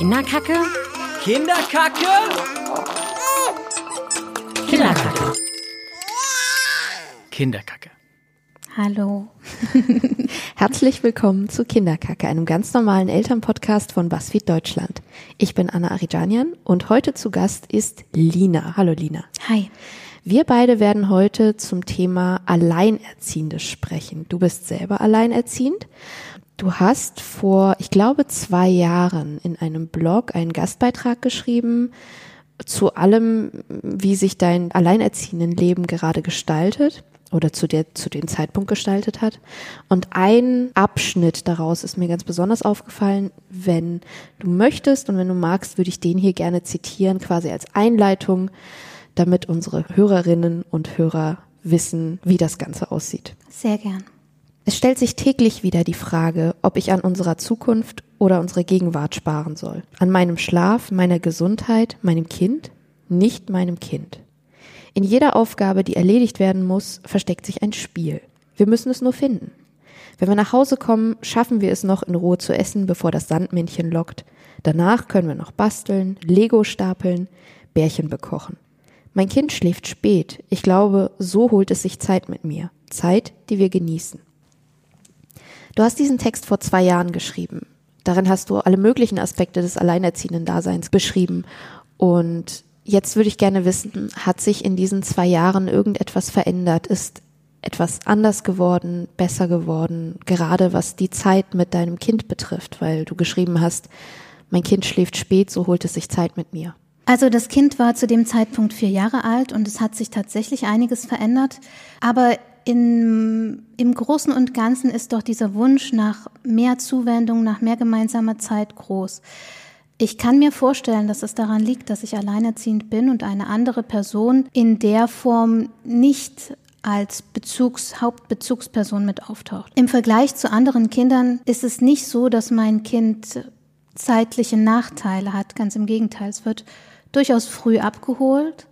Kinderkacke? Kinderkacke? Kinderkacke. Kinderkacke. Hallo. Herzlich willkommen zu Kinderkacke, einem ganz normalen Elternpodcast von BuzzFeed Deutschland. Ich bin Anna Arijanian und heute zu Gast ist Lina. Hallo Lina. Hi. Wir beide werden heute zum Thema Alleinerziehende sprechen. Du bist selber alleinerziehend. Du hast vor, ich glaube, zwei Jahren in einem Blog einen Gastbeitrag geschrieben zu allem, wie sich dein alleinerziehenden Leben gerade gestaltet oder zu der, zu dem Zeitpunkt gestaltet hat. Und ein Abschnitt daraus ist mir ganz besonders aufgefallen. Wenn du möchtest und wenn du magst, würde ich den hier gerne zitieren, quasi als Einleitung damit unsere Hörerinnen und Hörer wissen, wie das Ganze aussieht. Sehr gern. Es stellt sich täglich wieder die Frage, ob ich an unserer Zukunft oder unserer Gegenwart sparen soll. An meinem Schlaf, meiner Gesundheit, meinem Kind, nicht meinem Kind. In jeder Aufgabe, die erledigt werden muss, versteckt sich ein Spiel. Wir müssen es nur finden. Wenn wir nach Hause kommen, schaffen wir es noch in Ruhe zu essen, bevor das Sandmännchen lockt. Danach können wir noch basteln, Lego stapeln, Bärchen bekochen. Mein Kind schläft spät. Ich glaube, so holt es sich Zeit mit mir. Zeit, die wir genießen. Du hast diesen Text vor zwei Jahren geschrieben. Darin hast du alle möglichen Aspekte des alleinerziehenden Daseins beschrieben. Und jetzt würde ich gerne wissen, hat sich in diesen zwei Jahren irgendetwas verändert? Ist etwas anders geworden, besser geworden, gerade was die Zeit mit deinem Kind betrifft, weil du geschrieben hast, mein Kind schläft spät, so holt es sich Zeit mit mir. Also das Kind war zu dem Zeitpunkt vier Jahre alt und es hat sich tatsächlich einiges verändert. Aber in, im Großen und Ganzen ist doch dieser Wunsch nach mehr Zuwendung, nach mehr gemeinsamer Zeit groß. Ich kann mir vorstellen, dass es daran liegt, dass ich alleinerziehend bin und eine andere Person in der Form nicht als Bezugs, Hauptbezugsperson mit auftaucht. Im Vergleich zu anderen Kindern ist es nicht so, dass mein Kind zeitliche Nachteile hat. Ganz im Gegenteil, es wird durchaus früh abgeholt.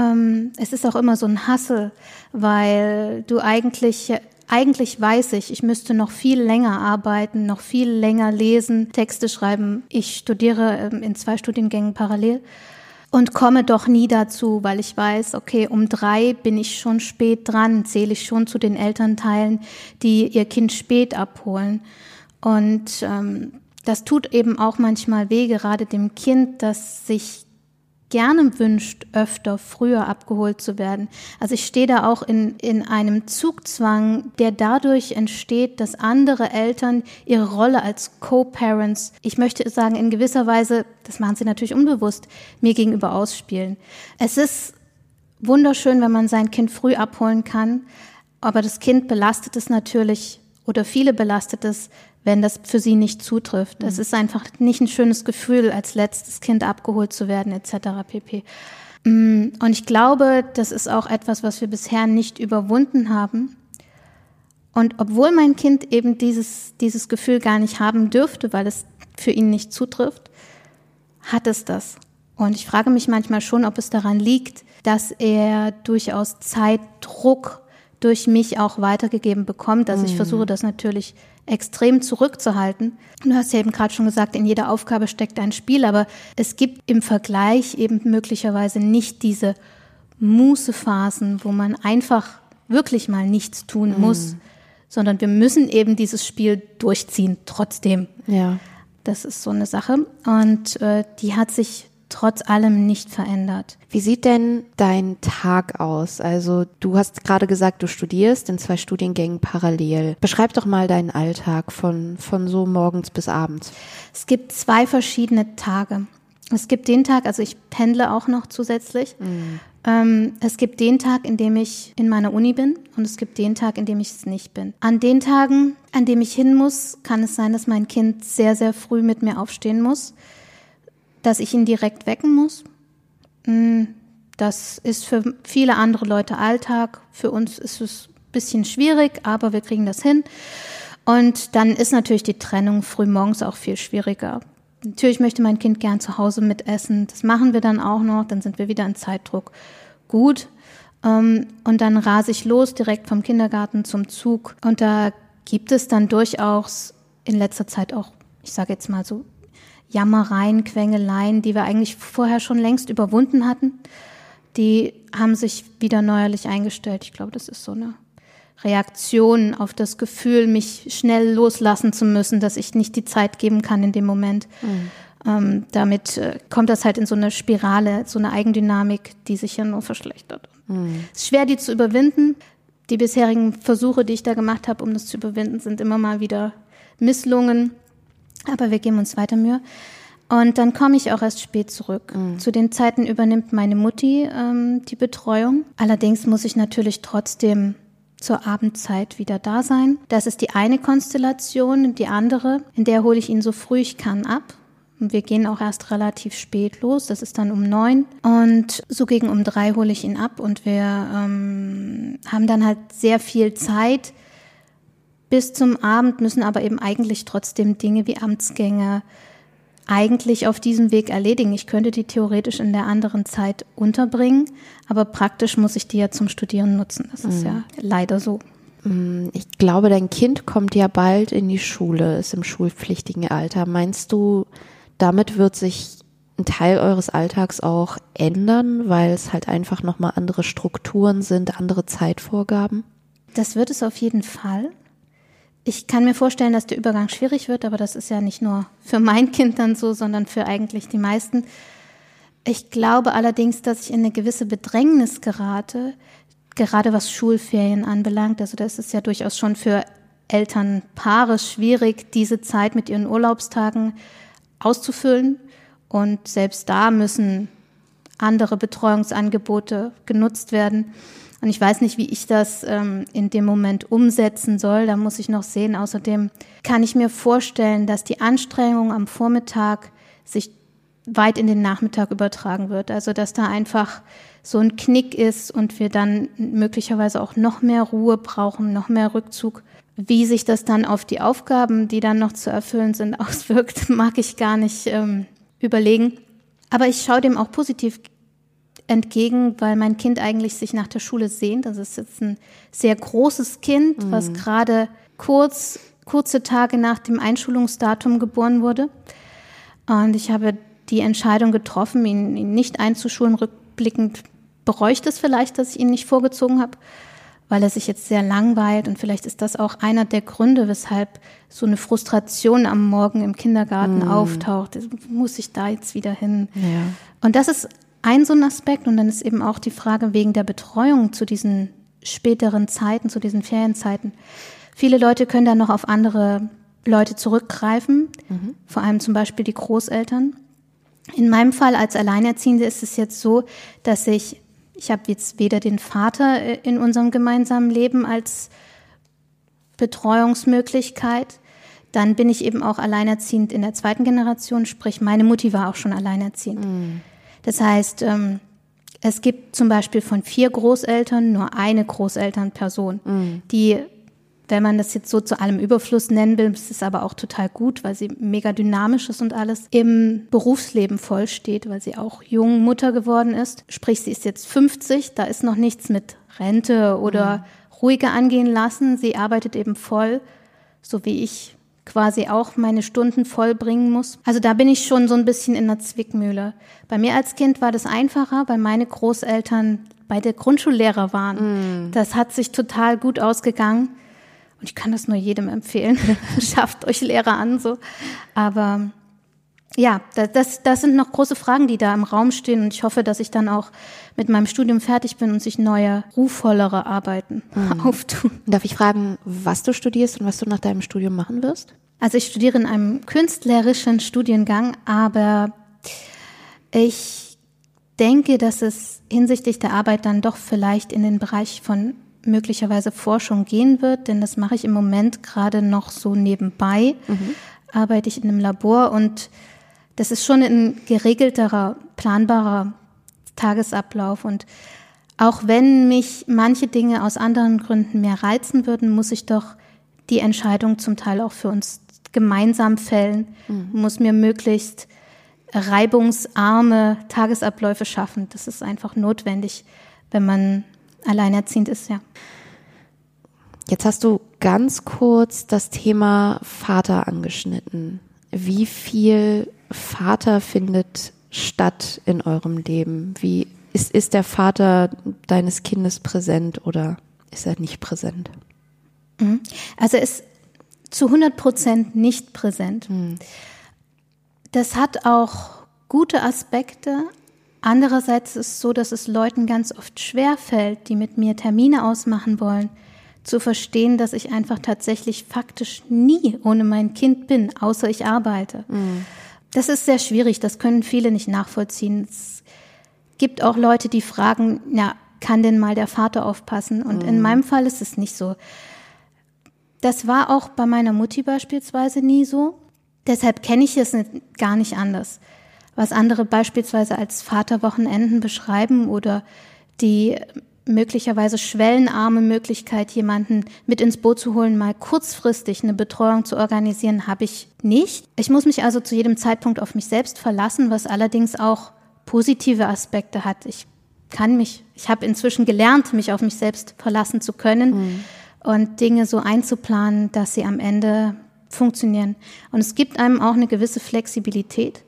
Ähm, es ist auch immer so ein Hassel, weil du eigentlich, eigentlich weiß ich, ich müsste noch viel länger arbeiten, noch viel länger lesen, Texte schreiben. Ich studiere ähm, in zwei Studiengängen parallel und komme doch nie dazu, weil ich weiß, okay, um drei bin ich schon spät dran, zähle ich schon zu den Elternteilen, die ihr Kind spät abholen. Und ähm, das tut eben auch manchmal weh, gerade dem Kind, das sich gerne wünscht, öfter, früher abgeholt zu werden. Also ich stehe da auch in, in einem Zugzwang, der dadurch entsteht, dass andere Eltern ihre Rolle als Co-Parents, ich möchte sagen, in gewisser Weise, das machen sie natürlich unbewusst, mir gegenüber ausspielen. Es ist wunderschön, wenn man sein Kind früh abholen kann, aber das Kind belastet es natürlich oder viele belastet es, wenn das für sie nicht zutrifft. Es mhm. ist einfach nicht ein schönes Gefühl, als letztes Kind abgeholt zu werden, etc. pp. Mm, und ich glaube, das ist auch etwas, was wir bisher nicht überwunden haben. Und obwohl mein Kind eben dieses, dieses Gefühl gar nicht haben dürfte, weil es für ihn nicht zutrifft, hat es das. Und ich frage mich manchmal schon, ob es daran liegt, dass er durchaus Zeitdruck durch mich auch weitergegeben bekommt. Also ich mhm. versuche das natürlich extrem zurückzuhalten. Du hast ja eben gerade schon gesagt, in jeder Aufgabe steckt ein Spiel, aber es gibt im Vergleich eben möglicherweise nicht diese Mußephasen, wo man einfach wirklich mal nichts tun mhm. muss, sondern wir müssen eben dieses Spiel durchziehen, trotzdem. Ja. Das ist so eine Sache. Und äh, die hat sich trotz allem nicht verändert. Wie sieht denn dein Tag aus? Also du hast gerade gesagt, du studierst in zwei Studiengängen parallel. Beschreib doch mal deinen Alltag von, von so morgens bis abends. Es gibt zwei verschiedene Tage. Es gibt den Tag, also ich pendle auch noch zusätzlich. Mhm. Ähm, es gibt den Tag, in dem ich in meiner Uni bin und es gibt den Tag, in dem ich es nicht bin. An den Tagen, an dem ich hin muss, kann es sein, dass mein Kind sehr, sehr früh mit mir aufstehen muss dass ich ihn direkt wecken muss. Mm, das ist für viele andere Leute Alltag. Für uns ist es ein bisschen schwierig, aber wir kriegen das hin. Und dann ist natürlich die Trennung früh morgens auch viel schwieriger. Natürlich möchte mein Kind gern zu Hause mitessen. Das machen wir dann auch noch. Dann sind wir wieder in Zeitdruck. Gut. Ähm, und dann rase ich los direkt vom Kindergarten zum Zug. Und da gibt es dann durchaus in letzter Zeit auch, ich sage jetzt mal so Jammereien, Quengeleien, die wir eigentlich vorher schon längst überwunden hatten, die haben sich wieder neuerlich eingestellt. Ich glaube, das ist so eine Reaktion auf das Gefühl, mich schnell loslassen zu müssen, dass ich nicht die Zeit geben kann in dem Moment. Mhm. Ähm, damit äh, kommt das halt in so eine Spirale, so eine Eigendynamik, die sich ja nur verschlechtert. Mhm. Es ist schwer, die zu überwinden. Die bisherigen Versuche, die ich da gemacht habe, um das zu überwinden, sind immer mal wieder misslungen. Aber wir geben uns weiter Mühe. Und dann komme ich auch erst spät zurück. Mhm. Zu den Zeiten übernimmt meine Mutti ähm, die Betreuung. Allerdings muss ich natürlich trotzdem zur Abendzeit wieder da sein. Das ist die eine Konstellation. Die andere, in der hole ich ihn so früh ich kann ab. Und wir gehen auch erst relativ spät los. Das ist dann um neun. Und so gegen um drei hole ich ihn ab. Und wir ähm, haben dann halt sehr viel Zeit bis zum Abend, müssen aber eben eigentlich trotzdem Dinge wie Amtsgänge, eigentlich auf diesem Weg erledigen. Ich könnte die theoretisch in der anderen Zeit unterbringen, aber praktisch muss ich die ja zum Studieren nutzen. Das ist mhm. ja leider so. Mm, ich glaube, dein Kind kommt ja bald in die Schule, ist im schulpflichtigen Alter. Meinst du, damit wird sich ein Teil eures Alltags auch ändern, weil es halt einfach nochmal andere Strukturen sind, andere Zeitvorgaben? Das wird es auf jeden Fall. Ich kann mir vorstellen, dass der Übergang schwierig wird, aber das ist ja nicht nur für mein Kind dann so, sondern für eigentlich die meisten. Ich glaube allerdings, dass ich in eine gewisse Bedrängnis gerate, gerade was Schulferien anbelangt. Also das ist ja durchaus schon für Elternpaare schwierig, diese Zeit mit ihren Urlaubstagen auszufüllen. Und selbst da müssen andere Betreuungsangebote genutzt werden. Und ich weiß nicht, wie ich das ähm, in dem Moment umsetzen soll. Da muss ich noch sehen. Außerdem kann ich mir vorstellen, dass die Anstrengung am Vormittag sich weit in den Nachmittag übertragen wird. Also dass da einfach so ein Knick ist und wir dann möglicherweise auch noch mehr Ruhe brauchen, noch mehr Rückzug. Wie sich das dann auf die Aufgaben, die dann noch zu erfüllen sind, auswirkt, mag ich gar nicht ähm, überlegen. Aber ich schaue dem auch positiv entgegen, weil mein Kind eigentlich sich nach der Schule sehnt. Das ist jetzt ein sehr großes Kind, mhm. was gerade kurz, kurze Tage nach dem Einschulungsdatum geboren wurde. Und ich habe die Entscheidung getroffen, ihn, ihn nicht einzuschulen. Rückblickend bereue ich das vielleicht, dass ich ihn nicht vorgezogen habe, weil er sich jetzt sehr langweilt. Und vielleicht ist das auch einer der Gründe, weshalb so eine Frustration am Morgen im Kindergarten mm. auftaucht. Muss ich da jetzt wieder hin? Ja. Und das ist ein so ein Aspekt und dann ist eben auch die Frage wegen der Betreuung zu diesen späteren Zeiten, zu diesen Ferienzeiten. Viele Leute können dann noch auf andere Leute zurückgreifen, mhm. vor allem zum Beispiel die Großeltern. In meinem Fall als Alleinerziehende ist es jetzt so, dass ich, ich habe jetzt weder den Vater äh, in unserem gemeinsamen Leben als Betreuungsmöglichkeit, dann bin ich eben auch alleinerziehend in der zweiten Generation, sprich meine Mutti war auch schon alleinerziehend. Mhm. Das heißt, ähm, es gibt zum Beispiel von vier Großeltern nur eine Großelternperson, mhm. die, wenn man das jetzt so zu allem Überfluss nennen will, das ist aber auch total gut, weil sie mega dynamisch ist und alles, im Berufsleben vollsteht, weil sie auch jung Mutter geworden ist. Sprich, sie ist jetzt 50, da ist noch nichts mit Rente oder mhm. ruhiger angehen lassen. Sie arbeitet eben voll, so wie ich quasi auch meine Stunden vollbringen muss. Also da bin ich schon so ein bisschen in der Zwickmühle. Bei mir als Kind war das einfacher, weil meine Großeltern beide Grundschullehrer waren. Mm. Das hat sich total gut ausgegangen. Und ich kann das nur jedem empfehlen. Schafft euch Lehrer an, so. Aber ja, das, das sind noch große Fragen, die da im Raum stehen. Und ich hoffe, dass ich dann auch mit meinem Studium fertig bin und sich neue, ruhvollere Arbeiten mhm. auftun. Darf ich fragen, was du studierst und was du nach deinem Studium machen wirst? Also ich studiere in einem künstlerischen Studiengang, aber ich denke, dass es hinsichtlich der Arbeit dann doch vielleicht in den Bereich von möglicherweise Forschung gehen wird, denn das mache ich im Moment gerade noch so nebenbei. Mhm. Arbeite ich in einem Labor und das ist schon ein geregelterer, planbarer Tagesablauf. Und auch wenn mich manche Dinge aus anderen Gründen mehr reizen würden, muss ich doch die Entscheidung zum Teil auch für uns gemeinsam fällen, mhm. muss mir möglichst reibungsarme Tagesabläufe schaffen. Das ist einfach notwendig, wenn man alleinerziehend ist, ja. Jetzt hast du ganz kurz das Thema Vater angeschnitten. wie viel Vater findet statt in eurem Leben? Wie ist, ist der Vater deines Kindes präsent oder ist er nicht präsent? Mhm. Also er ist zu 100 Prozent nicht präsent. Mhm. Das hat auch gute Aspekte. Andererseits ist es so, dass es Leuten ganz oft schwer fällt, die mit mir Termine ausmachen wollen, zu verstehen, dass ich einfach tatsächlich faktisch nie ohne mein Kind bin, außer ich arbeite. Mhm. Das ist sehr schwierig, das können viele nicht nachvollziehen. Es gibt auch Leute, die fragen, ja, kann denn mal der Vater aufpassen? Und mhm. in meinem Fall ist es nicht so. Das war auch bei meiner Mutti beispielsweise nie so. Deshalb kenne ich es gar nicht anders. Was andere beispielsweise als Vaterwochenenden beschreiben oder die möglicherweise schwellenarme Möglichkeit, jemanden mit ins Boot zu holen, mal kurzfristig eine Betreuung zu organisieren, habe ich nicht. Ich muss mich also zu jedem Zeitpunkt auf mich selbst verlassen, was allerdings auch positive Aspekte hat. Ich kann mich, ich habe inzwischen gelernt, mich auf mich selbst verlassen zu können mhm. und Dinge so einzuplanen, dass sie am Ende funktionieren. Und es gibt einem auch eine gewisse Flexibilität,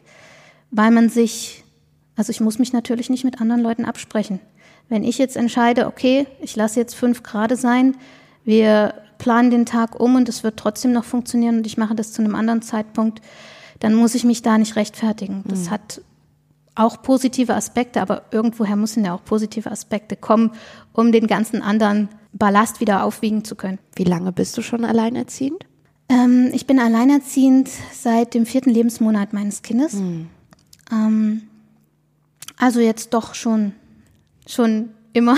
weil man sich, also ich muss mich natürlich nicht mit anderen Leuten absprechen. Wenn ich jetzt entscheide, okay, ich lasse jetzt fünf Grad sein, wir planen den Tag um und es wird trotzdem noch funktionieren und ich mache das zu einem anderen Zeitpunkt, dann muss ich mich da nicht rechtfertigen. Das mhm. hat auch positive Aspekte, aber irgendwoher müssen ja auch positive Aspekte kommen, um den ganzen anderen Ballast wieder aufwiegen zu können. Wie lange bist du schon alleinerziehend? Ähm, ich bin alleinerziehend seit dem vierten Lebensmonat meines Kindes. Mhm. Ähm, also jetzt doch schon schon immer.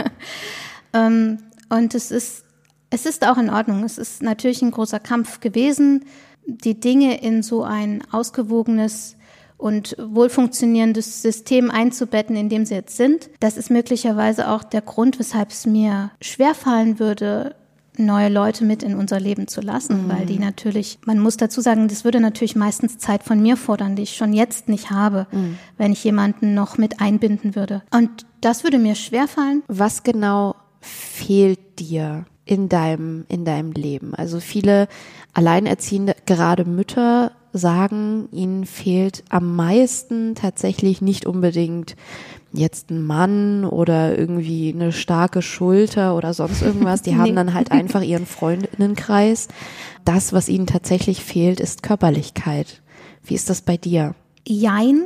ähm, und es ist, es ist auch in Ordnung. Es ist natürlich ein großer Kampf gewesen, die Dinge in so ein ausgewogenes und wohlfunktionierendes System einzubetten, in dem sie jetzt sind. Das ist möglicherweise auch der Grund, weshalb es mir schwerfallen würde, neue Leute mit in unser Leben zu lassen, mhm. weil die natürlich, man muss dazu sagen, das würde natürlich meistens Zeit von mir fordern, die ich schon jetzt nicht habe, mhm. wenn ich jemanden noch mit einbinden würde. Und das würde mir schwerfallen. Was genau fehlt dir in deinem, in deinem Leben? Also viele alleinerziehende, gerade Mütter sagen, ihnen fehlt am meisten tatsächlich nicht unbedingt jetzt ein Mann oder irgendwie eine starke Schulter oder sonst irgendwas. Die haben dann halt einfach ihren Freundinnenkreis. Das, was ihnen tatsächlich fehlt, ist Körperlichkeit. Wie ist das bei dir? Jein.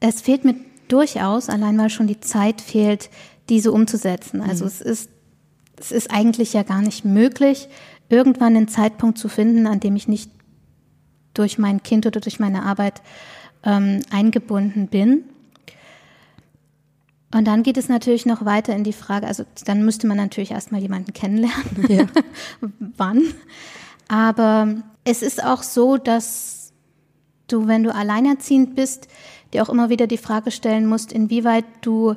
Es fehlt mir durchaus, allein weil schon die Zeit fehlt, diese umzusetzen. Also mhm. es ist, es ist eigentlich ja gar nicht möglich, irgendwann einen Zeitpunkt zu finden, an dem ich nicht durch mein Kind oder durch meine Arbeit ähm, eingebunden bin. Und dann geht es natürlich noch weiter in die Frage, also dann müsste man natürlich erstmal jemanden kennenlernen. Ja. Wann? Aber es ist auch so, dass du, wenn du alleinerziehend bist, dir auch immer wieder die Frage stellen musst, inwieweit du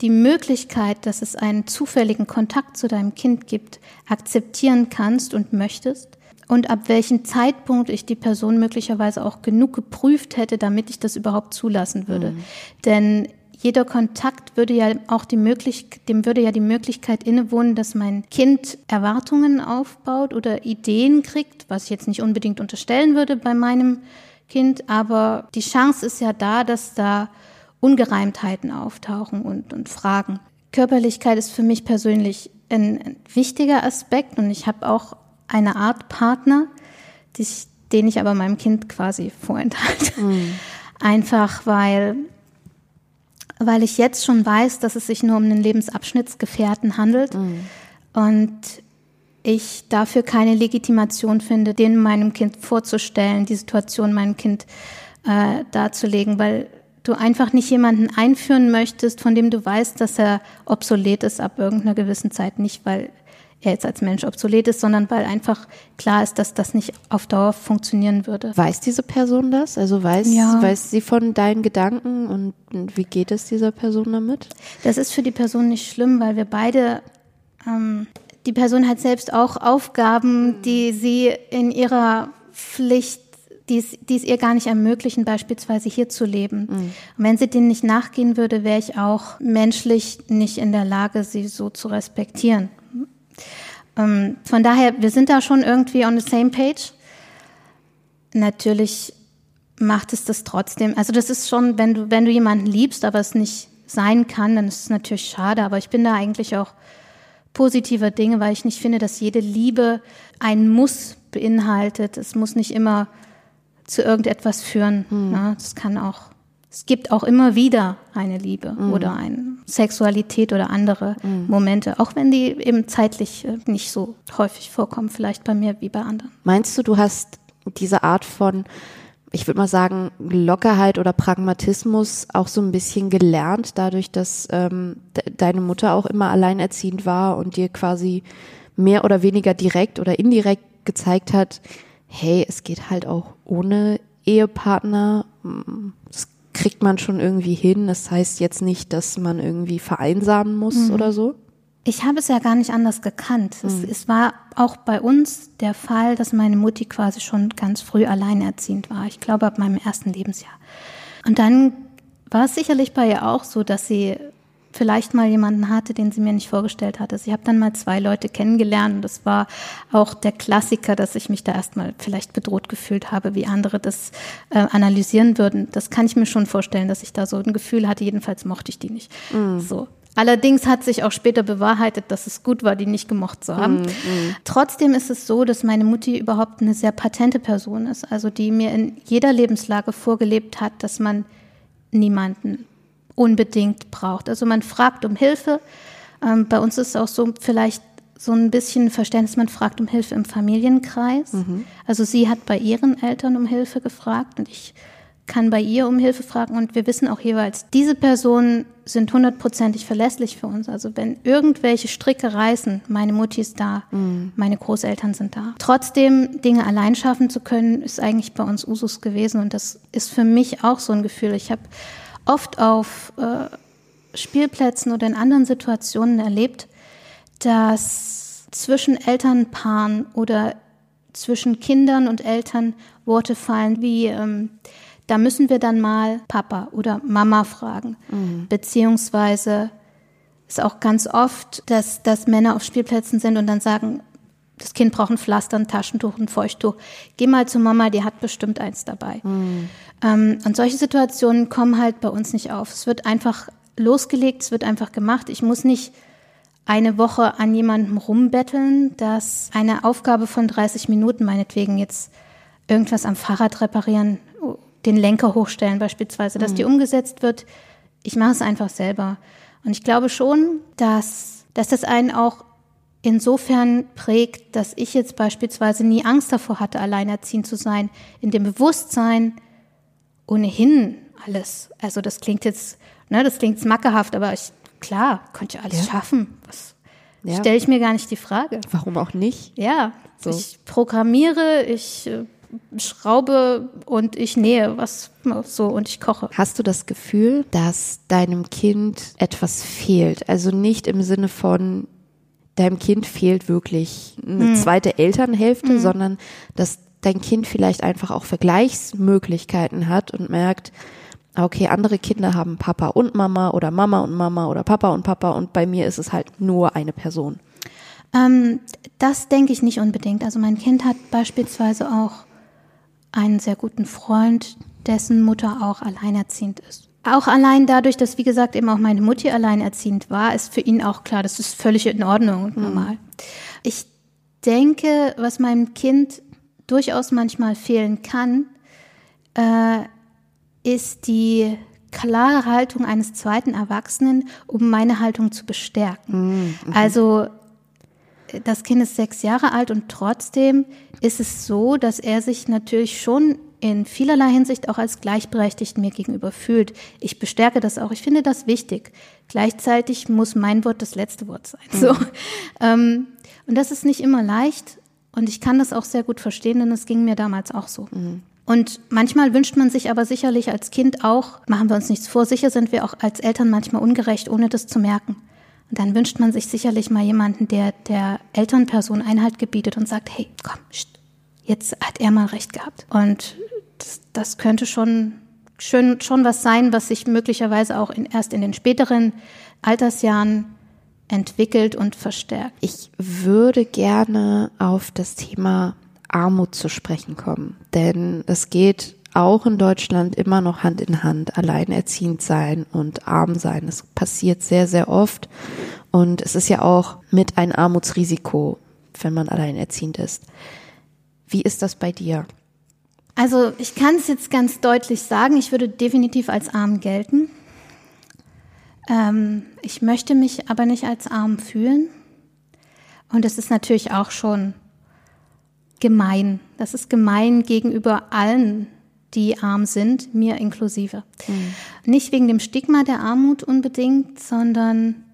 die Möglichkeit, dass es einen zufälligen Kontakt zu deinem Kind gibt, akzeptieren kannst und möchtest und ab welchem Zeitpunkt ich die Person möglicherweise auch genug geprüft hätte, damit ich das überhaupt zulassen würde. Mhm. Denn jeder Kontakt würde ja auch die Möglichkeit, dem würde ja die Möglichkeit innewohnen, dass mein Kind Erwartungen aufbaut oder Ideen kriegt, was ich jetzt nicht unbedingt unterstellen würde bei meinem Kind, aber die Chance ist ja da, dass da Ungereimtheiten auftauchen und, und Fragen. Körperlichkeit ist für mich persönlich ein, ein wichtiger Aspekt und ich habe auch eine Art Partner, ich, den ich aber meinem Kind quasi vorenthalte. Mhm. Einfach weil weil ich jetzt schon weiß, dass es sich nur um einen Lebensabschnittsgefährten handelt mhm. und ich dafür keine Legitimation finde, den meinem Kind vorzustellen, die Situation meinem Kind äh, darzulegen, weil du einfach nicht jemanden einführen möchtest, von dem du weißt, dass er obsolet ist ab irgendeiner gewissen Zeit, nicht weil er jetzt als Mensch obsolet ist, sondern weil einfach klar ist, dass das nicht auf Dauer funktionieren würde. Weiß diese Person das? Also weiß, ja. weiß sie von deinen Gedanken und wie geht es dieser Person damit? Das ist für die Person nicht schlimm, weil wir beide, ähm, die Person hat selbst auch Aufgaben, die sie in ihrer Pflicht die es, die es ihr gar nicht ermöglichen, beispielsweise hier zu leben. Mhm. Und wenn sie denen nicht nachgehen würde, wäre ich auch menschlich nicht in der Lage, sie so zu respektieren. Ähm, von daher, wir sind da schon irgendwie on the same page. natürlich macht es das trotzdem. Also das ist schon, wenn du, wenn du jemanden liebst, aber es nicht sein kann, dann ist es natürlich schade. Aber ich bin da eigentlich auch positiver Dinge, weil ich nicht finde, dass jede Liebe ein Muss beinhaltet. Es muss nicht immer zu irgendetwas führen. Mhm. Ne? Es kann auch, es gibt auch immer wieder eine Liebe mhm. oder eine Sexualität oder andere mhm. Momente, auch wenn die eben zeitlich äh, nicht so häufig vorkommen, vielleicht bei mir wie bei anderen. Meinst du, du hast diese Art von ich würde mal sagen, Lockerheit oder Pragmatismus auch so ein bisschen gelernt, dadurch, dass ähm, de deine Mutter auch immer alleinerziehend war und dir quasi mehr oder weniger direkt oder indirekt gezeigt hat, hey, es geht halt auch ohne Ehepartner. Das kriegt man schon irgendwie hin. Das heißt jetzt nicht, dass man irgendwie vereinsamen muss mhm. oder so. Ich habe es ja gar nicht anders gekannt. Mhm. Es, es, war auch bei uns der Fall, dass meine Mutti quasi schon ganz früh alleinerziehend war. Ich glaube ab meinem ersten Lebensjahr. Und dann war es sicherlich bei ihr auch so, dass sie vielleicht mal jemanden hatte, den sie mir nicht vorgestellt hatte. Sie habe dann mal zwei Leute kennengelernt und das war auch der Klassiker, dass ich mich da erstmal vielleicht bedroht gefühlt habe, wie andere das äh, analysieren würden. Das kann ich mir schon vorstellen, dass ich da so ein Gefühl hatte. Jedenfalls mochte ich die nicht. Mm. So. Allerdings hat sich auch später bewahrheitet, dass es gut war, die nicht gemocht zu haben. Mm, mm. Trotzdem ist es so, dass meine Mutti überhaupt eine sehr patente Person ist, also die mir in jeder Lebenslage vorgelebt hat, dass man niemanden unbedingt braucht. Also man fragt um Hilfe. Ähm, bei uns ist auch so vielleicht so ein bisschen Verständnis, man fragt um Hilfe im Familienkreis. Mhm. Also sie hat bei ihren Eltern um Hilfe gefragt und ich kann bei ihr um Hilfe fragen und wir wissen auch jeweils, diese Personen sind hundertprozentig verlässlich für uns. Also wenn irgendwelche Stricke reißen, meine Mutti ist da, mhm. meine Großeltern sind da. Trotzdem Dinge allein schaffen zu können, ist eigentlich bei uns Usus gewesen und das ist für mich auch so ein Gefühl. Ich habe oft auf äh, Spielplätzen oder in anderen Situationen erlebt, dass zwischen Elternpaaren oder zwischen Kindern und Eltern Worte fallen wie ähm, da müssen wir dann mal Papa oder Mama fragen. Mhm. Beziehungsweise ist auch ganz oft, dass, dass Männer auf Spielplätzen sind und dann sagen, das Kind braucht ein Pflaster, ein Taschentuch, ein Feuchttuch. Geh mal zu Mama, die hat bestimmt eins dabei. Mhm. Ähm, und solche Situationen kommen halt bei uns nicht auf. Es wird einfach losgelegt, es wird einfach gemacht. Ich muss nicht eine Woche an jemandem rumbetteln, dass eine Aufgabe von 30 Minuten, meinetwegen jetzt irgendwas am Fahrrad reparieren den Lenker hochstellen beispielsweise, dass mhm. die umgesetzt wird. Ich mache es einfach selber. Und ich glaube schon, dass, dass das einen auch insofern prägt, dass ich jetzt beispielsweise nie Angst davor hatte, alleinerziehend zu sein, in dem Bewusstsein ohnehin alles. Also das klingt jetzt, ne, das klingt smackehaft, aber ich, klar, konnte ich alles ja. schaffen. Was ja. stelle ich mir gar nicht die Frage. Warum auch nicht? Ja, so. ich programmiere, ich äh, schraube und ich nähe was so und ich koche. Hast du das Gefühl, dass deinem Kind etwas fehlt? Also nicht im Sinne von deinem Kind fehlt wirklich eine hm. zweite Elternhälfte, hm. sondern dass dein Kind vielleicht einfach auch Vergleichsmöglichkeiten hat und merkt, okay, andere Kinder haben Papa und Mama oder Mama und Mama oder Papa und Papa und bei mir ist es halt nur eine Person. Ähm, das denke ich nicht unbedingt. Also mein Kind hat beispielsweise auch einen sehr guten Freund, dessen Mutter auch alleinerziehend ist. Auch allein dadurch, dass, wie gesagt, eben auch meine Mutti alleinerziehend war, ist für ihn auch klar, das ist völlig in Ordnung und mhm. normal. Mhm. Ich denke, was meinem Kind durchaus manchmal fehlen kann, äh, ist die klare Haltung eines zweiten Erwachsenen, um meine Haltung zu bestärken. Mhm. Also das Kind ist sechs Jahre alt und trotzdem ist es so, dass er sich natürlich schon in vielerlei Hinsicht auch als gleichberechtigt mir gegenüber fühlt. Ich bestärke das auch. Ich finde das wichtig. Gleichzeitig muss mein Wort das letzte Wort sein. Mhm. So. Ähm, und das ist nicht immer leicht. Und ich kann das auch sehr gut verstehen, denn es ging mir damals auch so. Mhm. Und manchmal wünscht man sich aber sicherlich als Kind auch, machen wir uns nichts vor, sicher sind wir auch als Eltern manchmal ungerecht, ohne das zu merken. Und dann wünscht man sich sicherlich mal jemanden, der der Elternperson Einhalt gebietet und sagt, hey, komm, jetzt hat er mal recht gehabt. Und das, das könnte schon, schon, schon was sein, was sich möglicherweise auch in, erst in den späteren Altersjahren entwickelt und verstärkt. Ich würde gerne auf das Thema Armut zu sprechen kommen. Denn es geht auch in Deutschland immer noch Hand in Hand, alleinerziehend sein und arm sein. Das passiert sehr, sehr oft. Und es ist ja auch mit ein Armutsrisiko, wenn man alleinerziehend ist. Wie ist das bei dir? Also ich kann es jetzt ganz deutlich sagen, ich würde definitiv als arm gelten. Ähm, ich möchte mich aber nicht als arm fühlen. Und es ist natürlich auch schon gemein. Das ist gemein gegenüber allen die arm sind, mir inklusive. Mhm. Nicht wegen dem Stigma der Armut unbedingt, sondern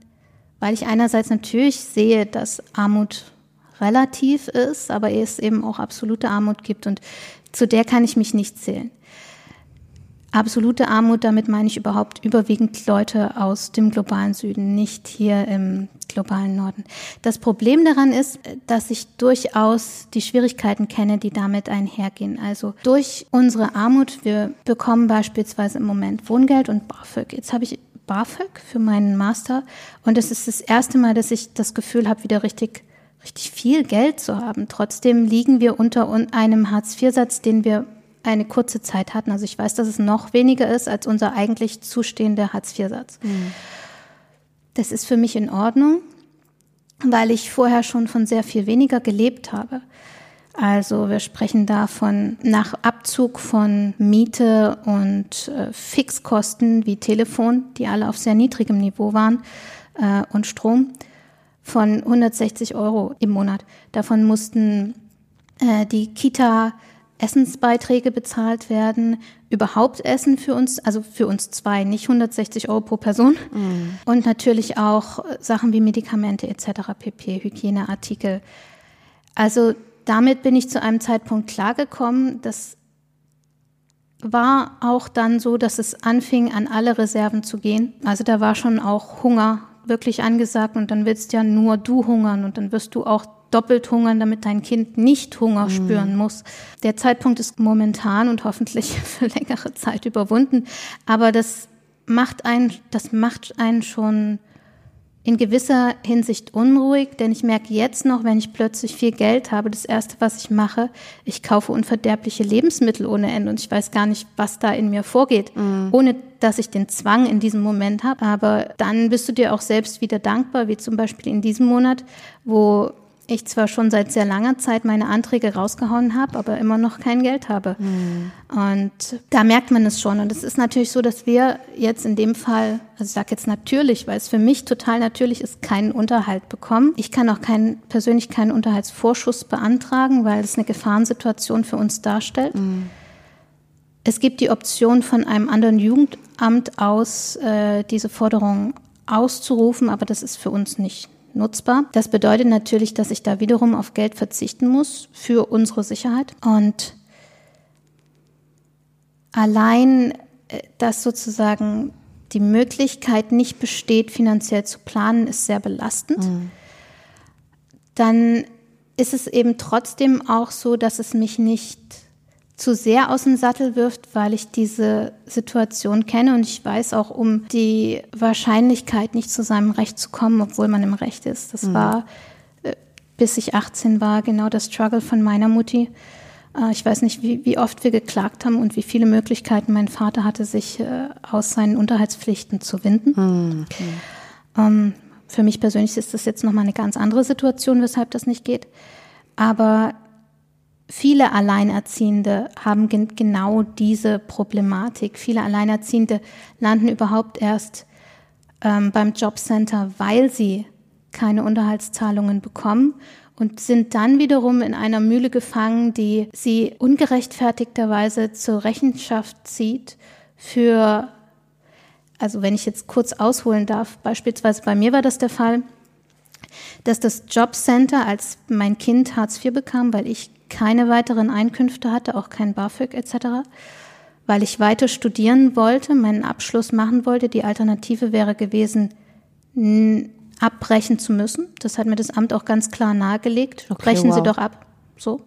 weil ich einerseits natürlich sehe, dass Armut relativ ist, aber es eben auch absolute Armut gibt und zu der kann ich mich nicht zählen. Absolute Armut, damit meine ich überhaupt überwiegend Leute aus dem globalen Süden, nicht hier im globalen Norden. Das Problem daran ist, dass ich durchaus die Schwierigkeiten kenne, die damit einhergehen. Also durch unsere Armut, wir bekommen beispielsweise im Moment Wohngeld und BAföG. Jetzt habe ich BAföG für meinen Master und es ist das erste Mal, dass ich das Gefühl habe, wieder richtig richtig viel Geld zu haben. Trotzdem liegen wir unter einem Hartz-IV-Satz, den wir eine kurze Zeit hatten. Also ich weiß, dass es noch weniger ist als unser eigentlich zustehender Hartz-IV-Satz. Mhm. Das ist für mich in Ordnung, weil ich vorher schon von sehr viel weniger gelebt habe. Also wir sprechen da von nach Abzug von Miete und äh, Fixkosten wie Telefon, die alle auf sehr niedrigem Niveau waren, äh, und Strom von 160 Euro im Monat. Davon mussten äh, die Kita Essensbeiträge bezahlt werden, überhaupt Essen für uns, also für uns zwei, nicht 160 Euro pro Person. Mhm. Und natürlich auch Sachen wie Medikamente etc., pp, Hygieneartikel. Also damit bin ich zu einem Zeitpunkt klargekommen. Das war auch dann so, dass es anfing, an alle Reserven zu gehen. Also da war schon auch Hunger wirklich angesagt und dann willst ja nur du hungern und dann wirst du auch doppelt hungern, damit dein Kind nicht Hunger mhm. spüren muss. Der Zeitpunkt ist momentan und hoffentlich für längere Zeit überwunden, aber das macht einen, das macht einen schon in gewisser Hinsicht unruhig, denn ich merke jetzt noch, wenn ich plötzlich viel Geld habe, das erste, was ich mache, ich kaufe unverderbliche Lebensmittel ohne Ende und ich weiß gar nicht, was da in mir vorgeht, mhm. ohne dass ich den Zwang in diesem Moment habe. Aber dann bist du dir auch selbst wieder dankbar, wie zum Beispiel in diesem Monat, wo ich zwar schon seit sehr langer Zeit meine Anträge rausgehauen habe, aber immer noch kein Geld habe. Mhm. Und da merkt man es schon. Und es ist natürlich so, dass wir jetzt in dem Fall, also ich sage jetzt natürlich, weil es für mich total natürlich ist, keinen Unterhalt bekommen. Ich kann auch keinen, persönlich keinen Unterhaltsvorschuss beantragen, weil es eine Gefahrensituation für uns darstellt. Mhm. Es gibt die Option von einem anderen Jugendamt aus, äh, diese Forderung auszurufen, aber das ist für uns nicht nutzbar. Das bedeutet natürlich, dass ich da wiederum auf Geld verzichten muss für unsere Sicherheit. Und allein, äh, dass sozusagen die Möglichkeit nicht besteht, finanziell zu planen, ist sehr belastend. Mhm. Dann ist es eben trotzdem auch so, dass es mich nicht zu sehr aus dem Sattel wirft, weil ich diese Situation kenne und ich weiß auch um die Wahrscheinlichkeit, nicht zu seinem Recht zu kommen, obwohl man im Recht ist. Das mhm. war, äh, bis ich 18 war, genau das Struggle von meiner Mutti. Äh, ich weiß nicht, wie, wie oft wir geklagt haben und wie viele Möglichkeiten mein Vater hatte, sich äh, aus seinen Unterhaltspflichten zu winden. Mhm. Ähm, für mich persönlich ist das jetzt nochmal eine ganz andere Situation, weshalb das nicht geht. Aber Viele Alleinerziehende haben gen genau diese Problematik. Viele Alleinerziehende landen überhaupt erst ähm, beim Jobcenter, weil sie keine Unterhaltszahlungen bekommen und sind dann wiederum in einer Mühle gefangen, die sie ungerechtfertigterweise zur Rechenschaft zieht für, also wenn ich jetzt kurz ausholen darf, beispielsweise bei mir war das der Fall, dass das Jobcenter, als mein Kind Hartz IV bekam, weil ich keine weiteren Einkünfte hatte, auch kein BAföG etc., weil ich weiter studieren wollte, meinen Abschluss machen wollte. Die Alternative wäre gewesen, abbrechen zu müssen. Das hat mir das Amt auch ganz klar nahegelegt. Okay, Brechen wow. Sie doch ab. So.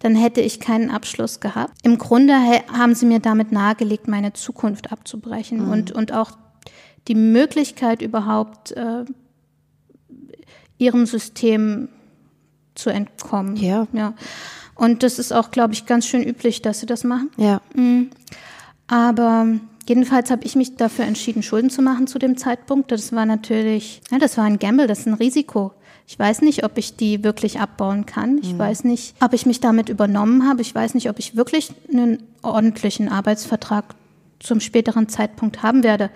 Dann hätte ich keinen Abschluss gehabt. Im Grunde haben sie mir damit nahegelegt, meine Zukunft abzubrechen mhm. und, und auch die Möglichkeit überhaupt, äh, ihrem System zu entkommen. Ja. ja. Und das ist auch, glaube ich, ganz schön üblich, dass sie das machen. Ja. Aber jedenfalls habe ich mich dafür entschieden, Schulden zu machen zu dem Zeitpunkt. Das war natürlich, ja, das war ein Gamble, das ist ein Risiko. Ich weiß nicht, ob ich die wirklich abbauen kann. Ich weiß nicht, ob ich mich damit übernommen habe. Ich weiß nicht, ob ich wirklich einen ordentlichen Arbeitsvertrag zum späteren Zeitpunkt haben werde.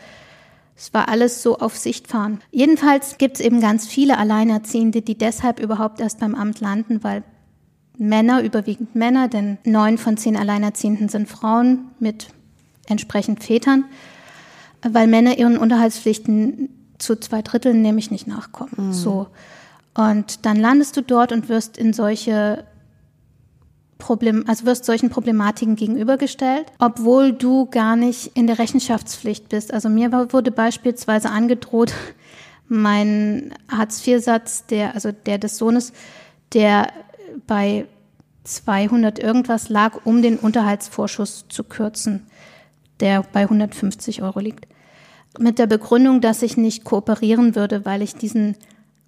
Es war alles so auf Sicht fahren. Jedenfalls gibt es eben ganz viele Alleinerziehende, die deshalb überhaupt erst beim Amt landen, weil Männer, überwiegend Männer, denn neun von zehn Alleinerziehenden sind Frauen mit entsprechend Vätern, weil Männer ihren Unterhaltspflichten zu zwei Dritteln nämlich nicht nachkommen. So. Und dann landest du dort und wirst in solche Problem, also wirst solchen Problematiken gegenübergestellt, obwohl du gar nicht in der Rechenschaftspflicht bist. Also mir wurde beispielsweise angedroht, mein Hartz-IV-Satz, der, also der des Sohnes, der bei 200 irgendwas lag, um den Unterhaltsvorschuss zu kürzen, der bei 150 Euro liegt. Mit der Begründung, dass ich nicht kooperieren würde, weil ich diesen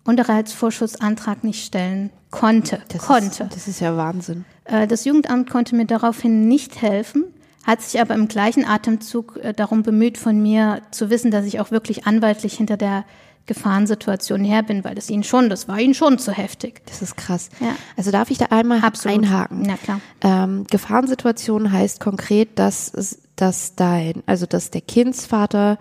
Unterhaltsvorschussantrag nicht stellen konnte. Das konnte. Ist, das ist ja Wahnsinn. Äh, Das Jugendamt konnte mir daraufhin nicht helfen, hat sich aber im gleichen Atemzug äh, darum bemüht, von mir zu wissen, dass ich auch wirklich anwaltlich hinter der Gefahrensituation her bin, weil das ihnen schon, das war ihnen schon zu heftig. Das ist krass. Ja. Also darf ich da einmal Absolut. einhaken? Na klar. Ähm, Gefahrensituation heißt konkret, dass, dass dein, also dass der Kindsvater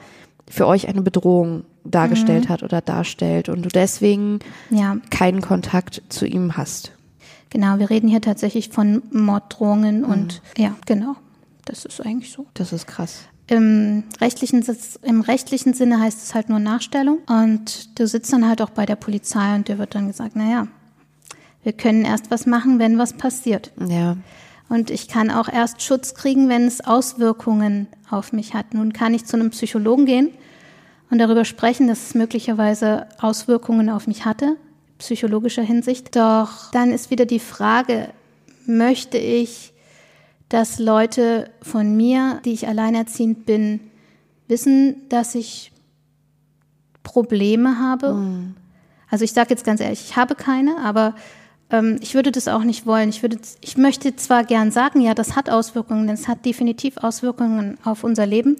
für euch eine Bedrohung dargestellt hat oder darstellt und du deswegen Ja, keinen Kontakt zu ihm hast. genau. Wir reden hier tatsächlich von Morddrohungen und ja, genau. Das ist eigentlich so. Das ist krass. Im rechtlichen, Im rechtlichen Sinne heißt es halt nur Nachstellung. Und du sitzt dann halt auch bei der Polizei und dir wird dann gesagt, naja, wir können erst was machen, wenn was passiert. Ja. Und ich kann auch erst Schutz kriegen, wenn es Auswirkungen auf mich hat. Nun kann ich zu einem Psychologen gehen und darüber sprechen, dass es möglicherweise Auswirkungen auf mich hatte, psychologischer Hinsicht. Doch dann ist wieder die Frage, möchte ich, dass Leute von mir, die ich alleinerziehend bin, wissen, dass ich Probleme habe? Also ich sage jetzt ganz ehrlich, ich habe keine, aber ich würde das auch nicht wollen. Ich, würde, ich möchte zwar gern sagen, ja, das hat Auswirkungen, denn es hat definitiv Auswirkungen auf unser Leben,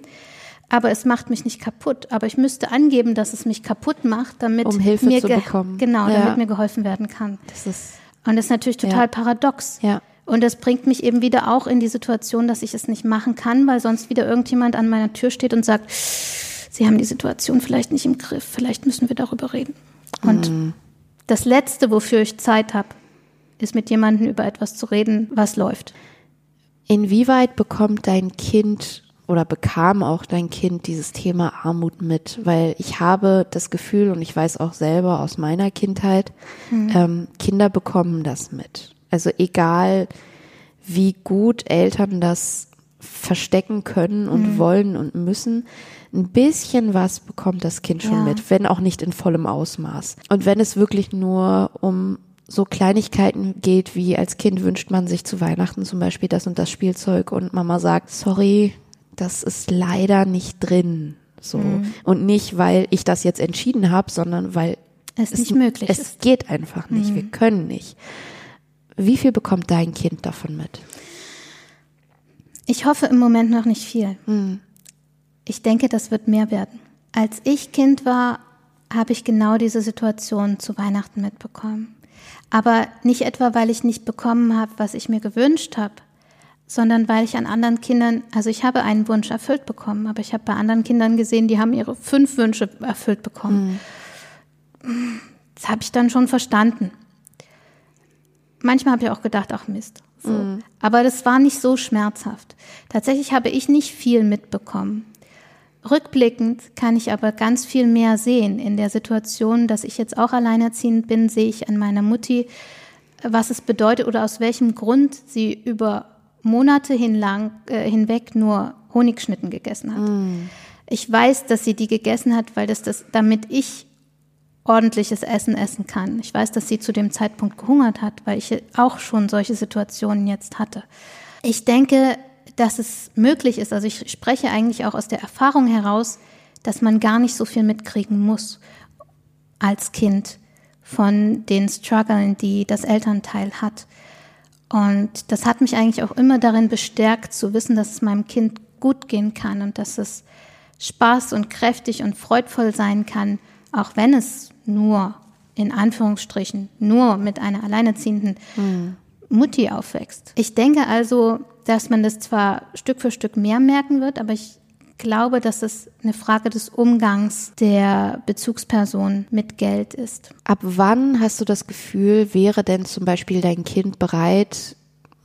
aber es macht mich nicht kaputt. Aber ich müsste angeben, dass es mich kaputt macht, damit Um Hilfe mir zu bekommen. Genau, Ja. damit mir geholfen werden kann. Das ist, Und das ist natürlich total Ja. paradox. ja. Und das bringt mich eben wieder auch in die Situation, dass ich es nicht machen kann, weil sonst wieder irgendjemand an meiner Tür steht und sagt, Sie haben die Situation vielleicht nicht im Griff, vielleicht müssen wir darüber reden. Und das Letzte, wofür ich Zeit habe, ist mit jemandem über etwas zu reden, was läuft. Inwieweit bekommt dein Kind oder bekam auch dein Kind dieses Thema Armut mit? Weil ich habe das Gefühl und ich weiß auch selber aus meiner Kindheit, ähm, Kinder bekommen das mit. Also egal, wie gut Eltern das verstecken können und wollen und müssen, ein bisschen was bekommt das Kind schon Ja. mit, wenn auch nicht in vollem Ausmaß. Und wenn es wirklich nur um so Kleinigkeiten geht, wie als Kind wünscht man sich zu Weihnachten zum Beispiel das und das Spielzeug und Mama sagt, sorry, das ist leider nicht drin. So. Und nicht, weil ich das jetzt entschieden habe, sondern weil Es nicht möglich es ist. geht einfach nicht. Wir können nicht. Wie viel bekommt dein Kind davon mit? Ich hoffe im Moment noch nicht viel. Ich denke, das wird mehr werden. Als ich Kind war, habe ich genau diese Situation zu Weihnachten mitbekommen. Aber nicht etwa, weil ich nicht bekommen habe, was ich mir gewünscht habe, sondern weil ich an anderen Kindern, also ich habe einen Wunsch erfüllt bekommen, aber ich habe bei anderen Kindern gesehen, die haben ihre fünf Wünsche erfüllt bekommen. Das habe ich dann schon verstanden. Manchmal habe ich auch gedacht, ach Mist. So. Aber das war nicht so schmerzhaft. Tatsächlich habe ich nicht viel mitbekommen. Rückblickend kann ich aber ganz viel mehr sehen. In der Situation, dass ich jetzt auch alleinerziehend bin, sehe ich an meiner Mutti, was es bedeutet oder aus welchem Grund sie über Monate hinlang, äh, hinweg nur Honigschnitten gegessen hat. Ich weiß, dass sie die gegessen hat, weil das, das damit ich ordentliches Essen essen kann. Ich weiß, dass sie zu dem Zeitpunkt gehungert hat, weil ich auch schon solche Situationen jetzt hatte. Ich denke, dass es möglich ist, also ich spreche eigentlich auch aus der Erfahrung heraus, dass man gar nicht so viel mitkriegen muss als Kind von den Struggeln, die das Elternteil hat. Und das hat mich eigentlich auch immer darin bestärkt, zu wissen, dass es meinem Kind gut gehen kann und dass es Spaß und kräftig und freudvoll sein kann, auch wenn es nur in Anführungsstrichen nur mit einer alleinerziehenden mhm. Mutti aufwächst. Ich denke also, dass man das zwar Stück für Stück mehr merken wird, aber ich glaube, dass es eine Frage des Umgangs der Bezugsperson mit Geld ist. Ab wann hast du das Gefühl, wäre denn zum Beispiel dein Kind bereit,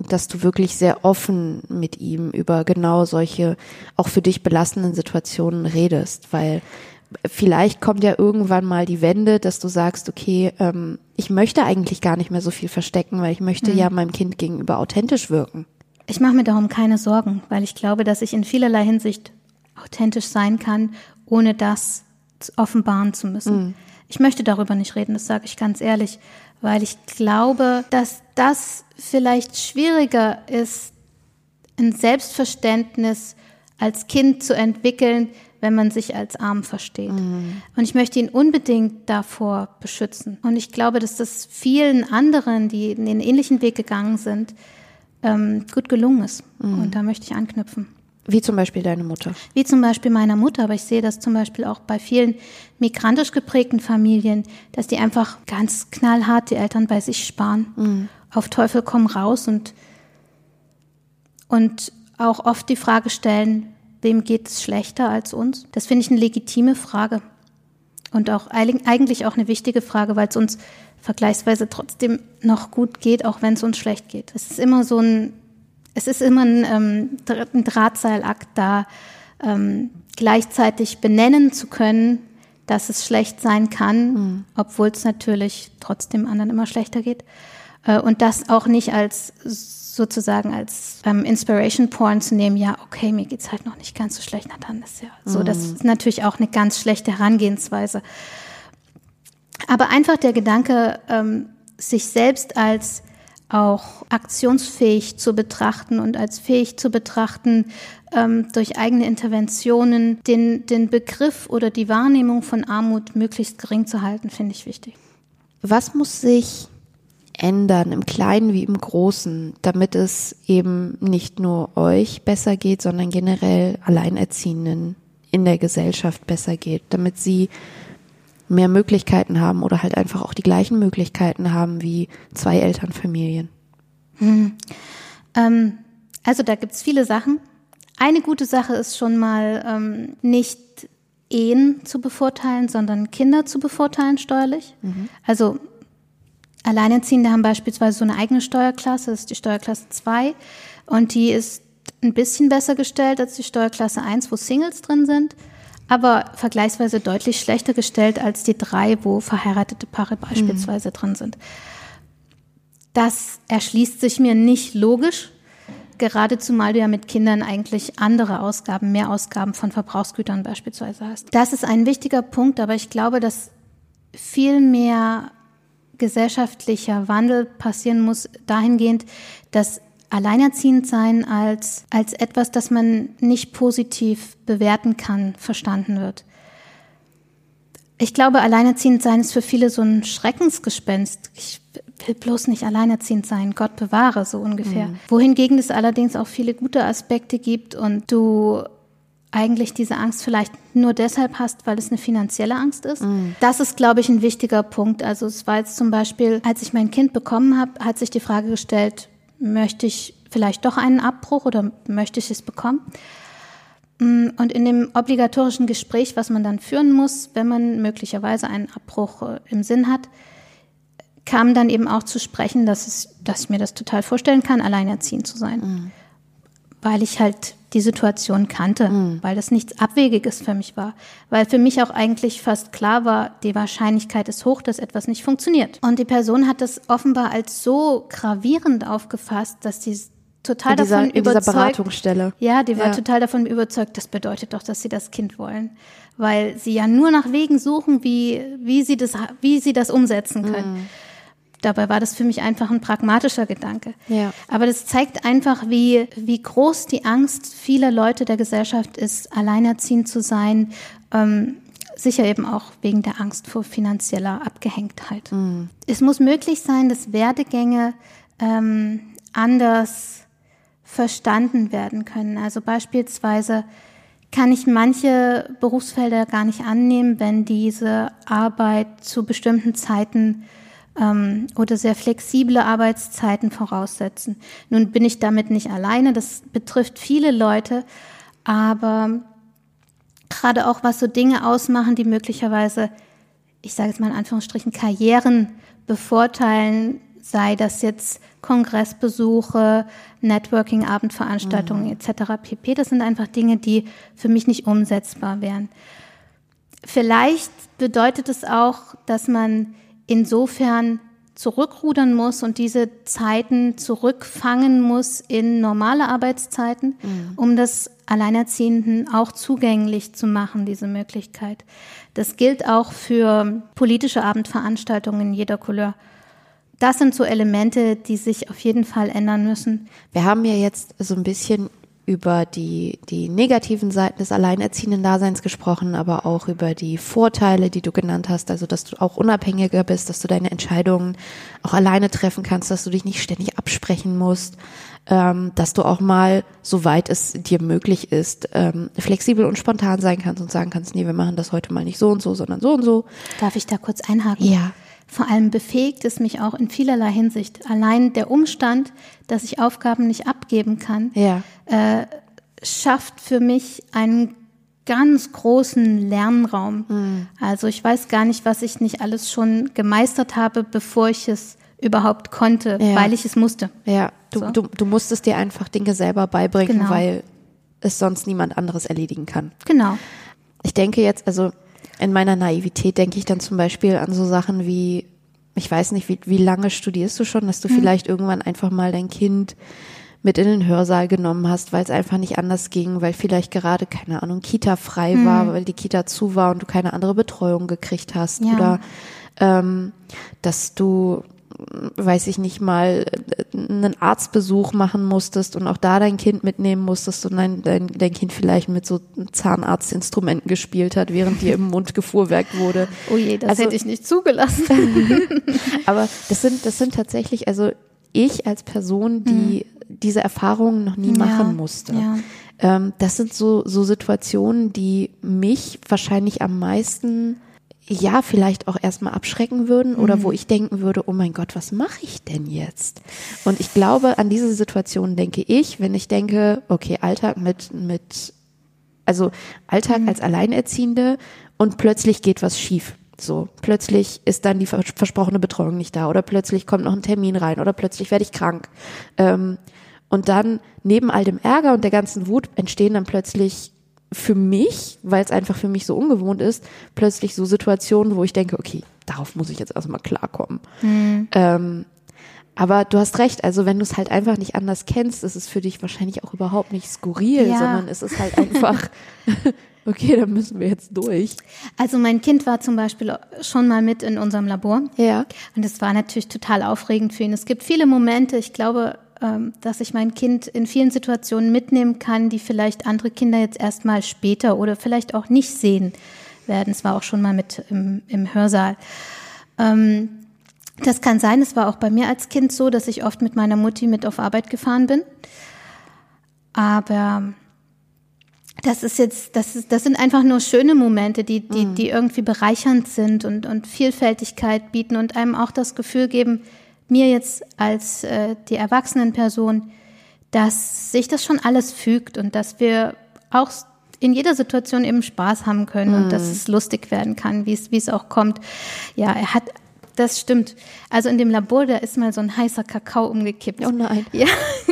dass du wirklich sehr offen mit ihm über genau solche auch für dich belastenden Situationen redest? Weil vielleicht kommt ja irgendwann mal die Wende, dass du sagst, okay, ähm, ich möchte eigentlich gar nicht mehr so viel verstecken, weil ich möchte mhm. ja meinem Kind gegenüber authentisch wirken. Ich mache mir darum keine Sorgen, weil ich glaube, dass ich in vielerlei Hinsicht authentisch sein kann, ohne das offenbaren zu müssen. Mhm. Ich möchte darüber nicht reden, das sage ich ganz ehrlich, weil ich glaube, dass das vielleicht schwieriger ist, ein Selbstverständnis als Kind zu entwickeln, wenn man sich als arm versteht. Mhm. Und ich möchte ihn unbedingt davor beschützen. Und ich glaube, dass das vielen anderen, die in den ähnlichen Weg gegangen sind, ähm, gut gelungen ist. Mhm. Und da möchte ich anknüpfen. Wie zum Beispiel deine Mutter? Wie zum Beispiel meiner Mutter, aber ich sehe das zum Beispiel auch bei vielen migrantisch geprägten Familien, dass die einfach ganz knallhart die Eltern bei sich sparen. Mhm. Auf Teufel komm raus und, und auch oft die Frage stellen, wem geht es schlechter als uns? Das finde ich eine legitime Frage. Und auch eigentlich auch eine wichtige Frage, weil es uns vergleichsweise trotzdem noch gut geht, auch wenn es uns schlecht geht. Es ist immer so ein es ist immer ein, ähm, ein Drahtseilakt da, ähm, gleichzeitig benennen zu können, dass es schlecht sein kann, mhm. obwohl es natürlich trotzdem anderen immer schlechter geht. Äh, und das auch nicht als sozusagen als ähm, Inspiration Porn zu nehmen, ja, okay, mir geht's halt noch nicht ganz so schlecht, na dann ist ja so. Mhm. Das ist natürlich auch eine ganz schlechte Herangehensweise. Aber einfach der Gedanke, ähm, sich selbst als auch aktionsfähig zu betrachten und als fähig zu betrachten, ähm, durch eigene Interventionen den, den Begriff oder die Wahrnehmung von Armut möglichst gering zu halten, finde ich wichtig. Was muss sich ändern, im Kleinen wie im Großen, damit es eben nicht nur euch besser geht, sondern generell Alleinerziehenden in der Gesellschaft besser geht, damit sie mehr Möglichkeiten haben oder halt einfach auch die gleichen Möglichkeiten haben wie zwei Elternfamilien? Hm. Ähm, also da gibt's viele Sachen. Eine gute Sache ist schon mal ähm, nicht Ehen zu bevorteilen, sondern Kinder zu bevorteilen steuerlich. Mhm. Also Alleinerziehende haben beispielsweise so eine eigene Steuerklasse, das ist die Steuerklasse 2 und die ist ein bisschen besser gestellt als die Steuerklasse 1, wo Singles drin sind aber vergleichsweise deutlich schlechter gestellt als die drei, wo verheiratete Paare beispielsweise mhm. drin sind. Das erschließt sich mir nicht logisch, gerade zumal du ja mit Kindern eigentlich andere Ausgaben, mehr Ausgaben von Verbrauchsgütern beispielsweise hast. Das ist ein wichtiger Punkt, aber ich glaube, dass viel mehr gesellschaftlicher Wandel passieren muss dahingehend, dass Alleinerziehend sein als, als etwas, das man nicht positiv bewerten kann, verstanden wird. Ich glaube, alleinerziehend sein ist für viele so ein Schreckensgespenst. Ich will bloß nicht alleinerziehend sein, Gott bewahre, so ungefähr. Mhm. Wohingegen es allerdings auch viele gute Aspekte gibt und du eigentlich diese Angst vielleicht nur deshalb hast, weil es eine finanzielle Angst ist. Mhm. Das ist, glaube ich, ein wichtiger Punkt. Also es war jetzt zum Beispiel, als ich mein Kind bekommen habe, hat sich die Frage gestellt, möchte ich vielleicht doch einen Abbruch oder möchte ich es bekommen? Mm, und in dem obligatorischen Gespräch, was man dann führen muss, wenn man möglicherweise einen Abbruch äh, im Sinn hat, kam dann eben auch zu sprechen, dass, es, dass ich mir das total vorstellen kann, alleinerziehend zu sein. Mhm. Weil ich halt die Situation kannte, mhm. weil das nichts Abwegiges für mich war. Weil für mich auch eigentlich fast klar war, die Wahrscheinlichkeit ist hoch, dass etwas nicht funktioniert. Und die Person hat das offenbar als so gravierend aufgefasst, dass sie total in dieser, davon in überzeugt. Dieser Beratungsstelle. Ja, die war ja. total davon überzeugt, das bedeutet doch, dass sie das Kind wollen. Weil sie ja nur nach Wegen suchen, wie, wie, sie, das, wie sie das umsetzen können. Mhm. Dabei war das für mich einfach ein pragmatischer Gedanke. Ja. Aber das zeigt einfach, wie, wie groß die Angst vieler Leute der Gesellschaft ist, alleinerziehend zu sein. Ähm, sicher eben auch wegen der Angst vor finanzieller Abgehängtheit. Mhm. Es muss möglich sein, dass Werdegänge ähm, anders verstanden werden können. Also beispielsweise kann ich manche Berufsfelder gar nicht annehmen, wenn diese Arbeit zu bestimmten Zeiten ähm, oder sehr flexible Arbeitszeiten voraussetzen. Nun bin ich damit nicht alleine, das betrifft viele Leute, aber gerade auch was so Dinge ausmachen, die möglicherweise, ich sage jetzt mal in Anführungsstrichen, Karrieren bevorteilen, sei das jetzt Kongressbesuche, Networking, Abendveranstaltungen mhm. etc. pp. Das sind einfach Dinge, die für mich nicht umsetzbar wären. Vielleicht bedeutet es auch, dass man insofern zurückrudern muss und diese Zeiten zurückfangen muss in normale Arbeitszeiten, mhm. um das Alleinerziehenden auch zugänglich zu machen, diese Möglichkeit. Das gilt auch für politische Abendveranstaltungen jeder Couleur das sind so Elemente, die sich auf jeden Fall ändern müssen. Wir haben ja jetzt so ein bisschen über die, die negativen Seiten des alleinerziehenden Daseins gesprochen, aber auch über die Vorteile, die du genannt hast, also dass du auch unabhängiger bist, dass du deine Entscheidungen auch alleine treffen kannst, dass du dich nicht ständig absprechen musst, ähm, dass du auch mal, soweit es dir möglich ist, ähm, flexibel und spontan sein kannst und sagen kannst, nee, wir machen das heute mal nicht so und so, sondern so und so. Darf ich da kurz einhaken? Ja. Vor allem befähigt es mich auch in vielerlei Hinsicht. Allein der Umstand, dass ich Aufgaben nicht abgeben kann, ja. äh, schafft für mich einen ganz großen Lernraum. Mhm. Also ich weiß gar nicht, was ich nicht alles schon gemeistert habe, bevor ich es überhaupt konnte, ja. weil ich es musste. Ja, du, so. du, du musstest dir einfach Dinge selber beibringen, genau. weil es sonst niemand anderes erledigen kann. Genau. Ich denke jetzt, also in meiner Naivität denke ich dann zum Beispiel an so Sachen wie, ich weiß nicht, wie, wie lange studierst du schon, dass du hm. vielleicht irgendwann einfach mal dein Kind mit in den Hörsaal genommen hast, weil es einfach nicht anders ging, weil vielleicht gerade, keine Ahnung, Kita frei hm. war, weil die Kita zu war und du keine andere Betreuung gekriegt hast. Ja. Oder ähm, dass du weiß ich nicht mal, einen Arztbesuch machen musstest und auch da dein Kind mitnehmen musstest und dein, dein, dein Kind vielleicht mit so Zahnarztinstrumenten gespielt hat, während dir im Mund gefuhrwerkt wurde. Oh je, das also, hätte ich nicht zugelassen. aber das sind, das sind tatsächlich, also ich als Person, die mhm. diese Erfahrungen noch nie ja, machen musste. Ja. Ähm, das sind so, so Situationen, die mich wahrscheinlich am meisten ja vielleicht auch erstmal abschrecken würden oder mhm. wo ich denken würde, oh mein Gott, was mache ich denn jetzt? Und ich glaube, an diese Situation denke ich, wenn ich denke, okay, Alltag mit, mit, also Alltag mhm. als Alleinerziehende und plötzlich geht was schief. So, plötzlich ist dann die versprochene Betreuung nicht da oder plötzlich kommt noch ein Termin rein oder plötzlich werde ich krank. Ähm, und dann neben all dem Ärger und der ganzen Wut entstehen dann plötzlich für mich, weil es einfach für mich so ungewohnt ist, plötzlich so Situationen, wo ich denke, okay, darauf muss ich jetzt erstmal klarkommen. Mhm. Ähm, aber du hast recht, also wenn du es halt einfach nicht anders kennst, ist es für dich wahrscheinlich auch überhaupt nicht skurril, ja. sondern es ist halt einfach, okay, dann müssen wir jetzt durch. Also mein Kind war zum Beispiel schon mal mit in unserem Labor. Ja. Und es war natürlich total aufregend für ihn. Es gibt viele Momente, ich glaube, dass ich mein Kind in vielen Situationen mitnehmen kann, die vielleicht andere Kinder jetzt erstmal später oder vielleicht auch nicht sehen werden. Es war auch schon mal mit im, im Hörsaal. Ähm, das kann sein, es war auch bei mir als Kind so, dass ich oft mit meiner Mutti mit auf Arbeit gefahren bin. Aber das ist jetzt, das ist, das sind einfach nur schöne Momente, die, die, mhm. die irgendwie bereichernd sind und, und Vielfältigkeit bieten und einem auch das Gefühl geben, mir jetzt als äh, die Erwachsenenperson, dass sich das schon alles fügt und dass wir auch in jeder Situation eben Spaß haben können mm. und dass mhm. es lustig werden kann, wie es, wie es auch kommt. Ja, er hat, das stimmt. Also in dem Labor, da ist mal so ein heißer Kakao umgekippt. Oh nein. Ja,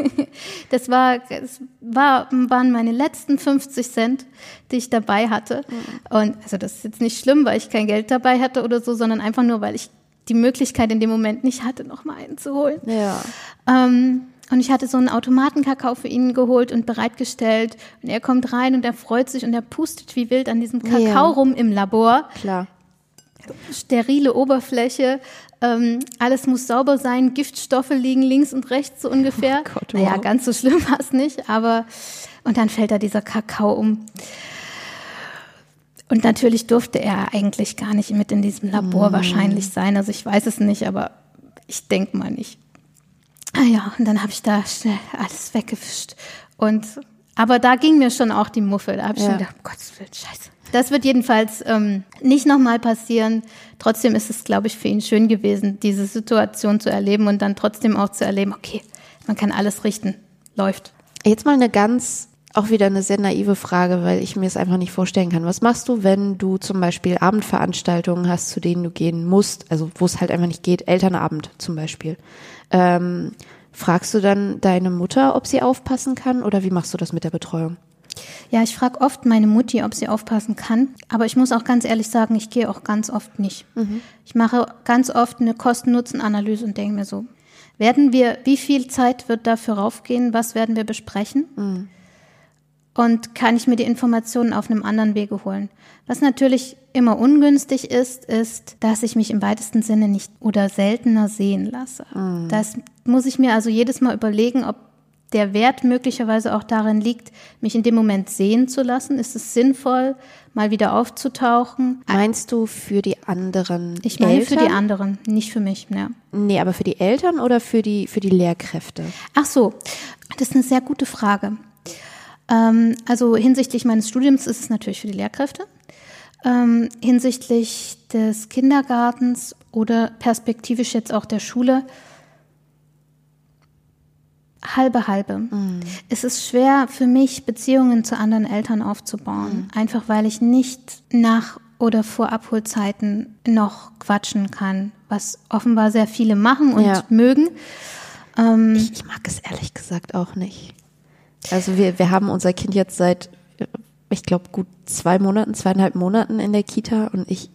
das war, das war, waren meine letzten 50 Cent, die ich dabei hatte. Mm. Und also das ist jetzt nicht schlimm, weil ich kein Geld dabei hatte oder so, sondern einfach nur, weil ich die Möglichkeit in dem Moment nicht hatte, noch mal einen zu holen. Ja. Ähm, und ich hatte so einen Automatenkakao für ihn geholt und bereitgestellt. Und er kommt rein und er freut sich und er pustet wie wild an diesem Kakao ja. rum im Labor. Klar. Sterile Oberfläche, ähm, alles muss sauber sein, Giftstoffe liegen links und rechts so ungefähr. Oh Gott, wow. Naja, ganz so schlimm war es nicht, aber und dann fällt da dieser Kakao um. Und natürlich durfte er eigentlich gar nicht mit in diesem Labor mm. wahrscheinlich sein. Also ich weiß es nicht, aber ich denke mal nicht. Ah ja, und dann habe ich da schnell alles weggefischt. Und aber da ging mir schon auch die Muffe. Da habe ich Ja. schon gedacht, um Gottes Willen, scheiße. Das wird jedenfalls ähm, nicht nochmal passieren. Trotzdem ist es, glaube ich, für ihn schön gewesen, diese Situation zu erleben und dann trotzdem auch zu erleben, okay, man kann alles richten. Läuft. Jetzt mal eine ganz, auch wieder eine sehr naive Frage, weil ich mir es einfach nicht vorstellen kann. Was machst du, wenn du zum Beispiel Abendveranstaltungen hast, zu denen du gehen musst, also wo es halt einfach nicht geht, Elternabend zum Beispiel? Ähm, fragst du dann deine Mutter, ob sie aufpassen kann oder wie machst du das mit der Betreuung? Ja, ich frage oft meine Mutti, ob sie aufpassen kann. Aber ich muss auch ganz ehrlich sagen, ich gehe auch ganz oft nicht. Ich mache ganz oft eine Kosten-Nutzen-Analyse und denke mir so, werden wir, wie viel Zeit wird dafür raufgehen? Was werden wir besprechen? Und kann ich mir die Informationen auf einem anderen Wege holen? Was natürlich immer ungünstig ist, ist, dass ich mich im weitesten Sinne nicht oder seltener sehen lasse. Das muss ich mir also jedes Mal überlegen, ob der Wert möglicherweise auch darin liegt, mich in dem Moment sehen zu lassen. Ist es sinnvoll, mal wieder aufzutauchen? Meinst du für die anderen Ich meine Eltern? für die anderen, nicht für mich. Ja. Nee, aber für die Eltern oder für die, für die Lehrkräfte? Ach so, das ist eine sehr gute Frage. Ähm, also hinsichtlich meines Studiums ist es natürlich für die Lehrkräfte. Ähm, hinsichtlich des Kindergartens oder perspektivisch jetzt auch der Schule halbe halbe. Es ist schwer für mich, Beziehungen zu anderen Eltern aufzubauen, einfach weil ich nicht nach oder vor Abholzeiten noch quatschen kann, was offenbar sehr viele machen und Ja. mögen. Ähm, Ich, ich mag es ehrlich gesagt auch nicht. Also wir, wir haben unser Kind jetzt seit, ich glaube, gut zwei Monaten, zweieinhalb Monaten in der Kita und ich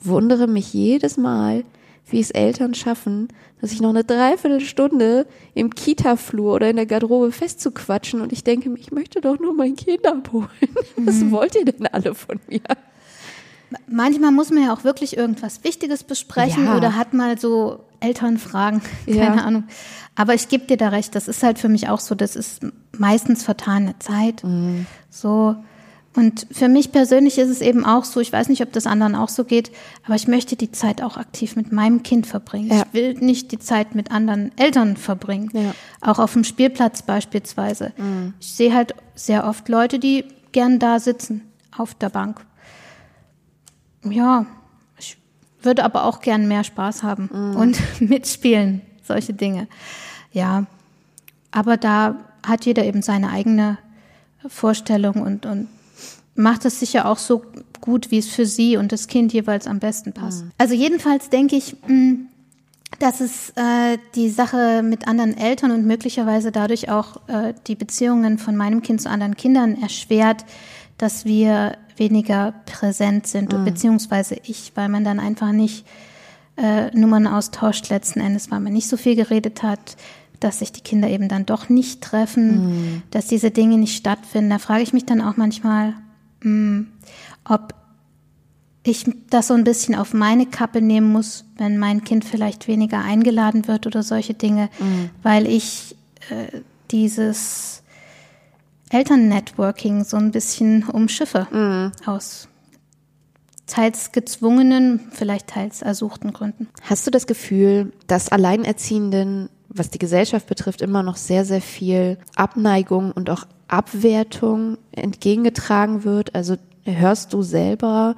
wundere mich jedes Mal, wie es Eltern schaffen, dass ich noch eine Dreiviertelstunde im Kita-Flur oder in der Garderobe festzuquatschen und ich denke ich möchte doch nur mein Kind abholen. Was wollt ihr denn alle von mir? Manchmal muss man ja auch wirklich irgendwas Wichtiges besprechen Ja. oder hat mal so Elternfragen, keine Ja. Ahnung. Aber ich gebe dir da recht, das ist halt für mich auch so, das ist meistens vertane Zeit. Mhm. So. Und für mich persönlich ist es eben auch so, ich weiß nicht, ob das anderen auch so geht, aber ich möchte die Zeit auch aktiv mit meinem Kind verbringen. Ja. Ich will nicht die Zeit mit anderen Eltern verbringen. Ja. Mhm. Auch auf dem Spielplatz beispielsweise. Ich sehe halt sehr oft Leute, die gern da sitzen, auf der Bank. Ja, ich würde aber auch gern mehr Spaß haben und mitspielen, solche Dinge. Ja, aber da hat jeder eben seine eigene Vorstellung und, und macht es sicher auch so gut, wie es für sie und das Kind jeweils am besten passt. Also jedenfalls denke ich, mh, dass es äh, die Sache mit anderen Eltern und möglicherweise dadurch auch äh, die Beziehungen von meinem Kind zu anderen Kindern erschwert, dass wir weniger präsent sind, beziehungsweise ich, weil man dann einfach nicht äh, Nummern austauscht letzten Endes, weil man nicht so viel geredet hat, dass sich die Kinder eben dann doch nicht treffen, dass diese Dinge nicht stattfinden. Da frage ich mich dann auch manchmal, mh, ob ich das so ein bisschen auf meine Kappe nehmen muss, wenn mein Kind vielleicht weniger eingeladen wird oder solche Dinge, weil ich äh, dieses Elternnetworking so ein bisschen umschiffe aus teils gezwungenen, vielleicht teils ersuchten Gründen. Hast du das Gefühl, dass Alleinerziehenden, was die Gesellschaft betrifft, immer noch sehr, sehr viel Abneigung und auch Abwertung entgegengetragen wird? Also hörst du selber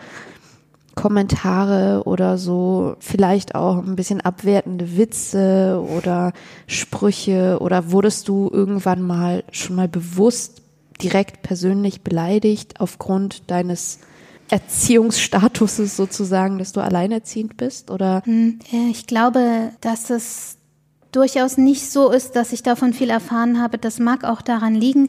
Kommentare oder so, vielleicht auch ein bisschen abwertende Witze oder Sprüche oder wurdest du irgendwann mal schon mal bewusst direkt persönlich beleidigt aufgrund deines Erziehungsstatuses sozusagen, dass du alleinerziehend bist oder Äh, Ich glaube, dass es durchaus nicht so ist, dass ich davon viel erfahren habe. Das mag auch daran liegen,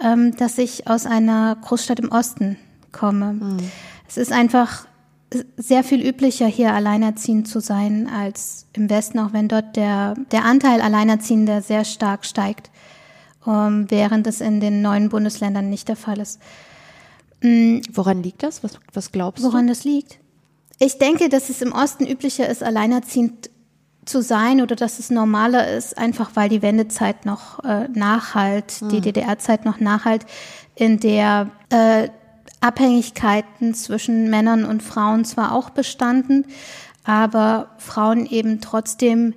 ähm, dass ich aus einer Großstadt im Osten komme. Es ist einfach sehr viel üblicher, hier alleinerziehend zu sein als im Westen, auch wenn dort der, der Anteil Alleinerziehender sehr stark steigt, ähm, während es in den neuen Bundesländern nicht der Fall ist. woran liegt das? Was, was glaubst du? Woran das liegt? Ich denke, dass es im Osten üblicher ist, alleinerziehend zu sein oder dass es normaler ist, einfach weil die Wendezeit noch äh, nachhalt, die DDR-Zeit noch nachhalt, in der äh, Abhängigkeiten zwischen Männern und Frauen zwar auch bestanden, aber Frauen eben trotzdem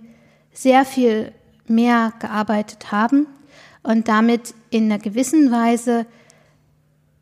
sehr viel mehr gearbeitet haben und damit in einer gewissen Weise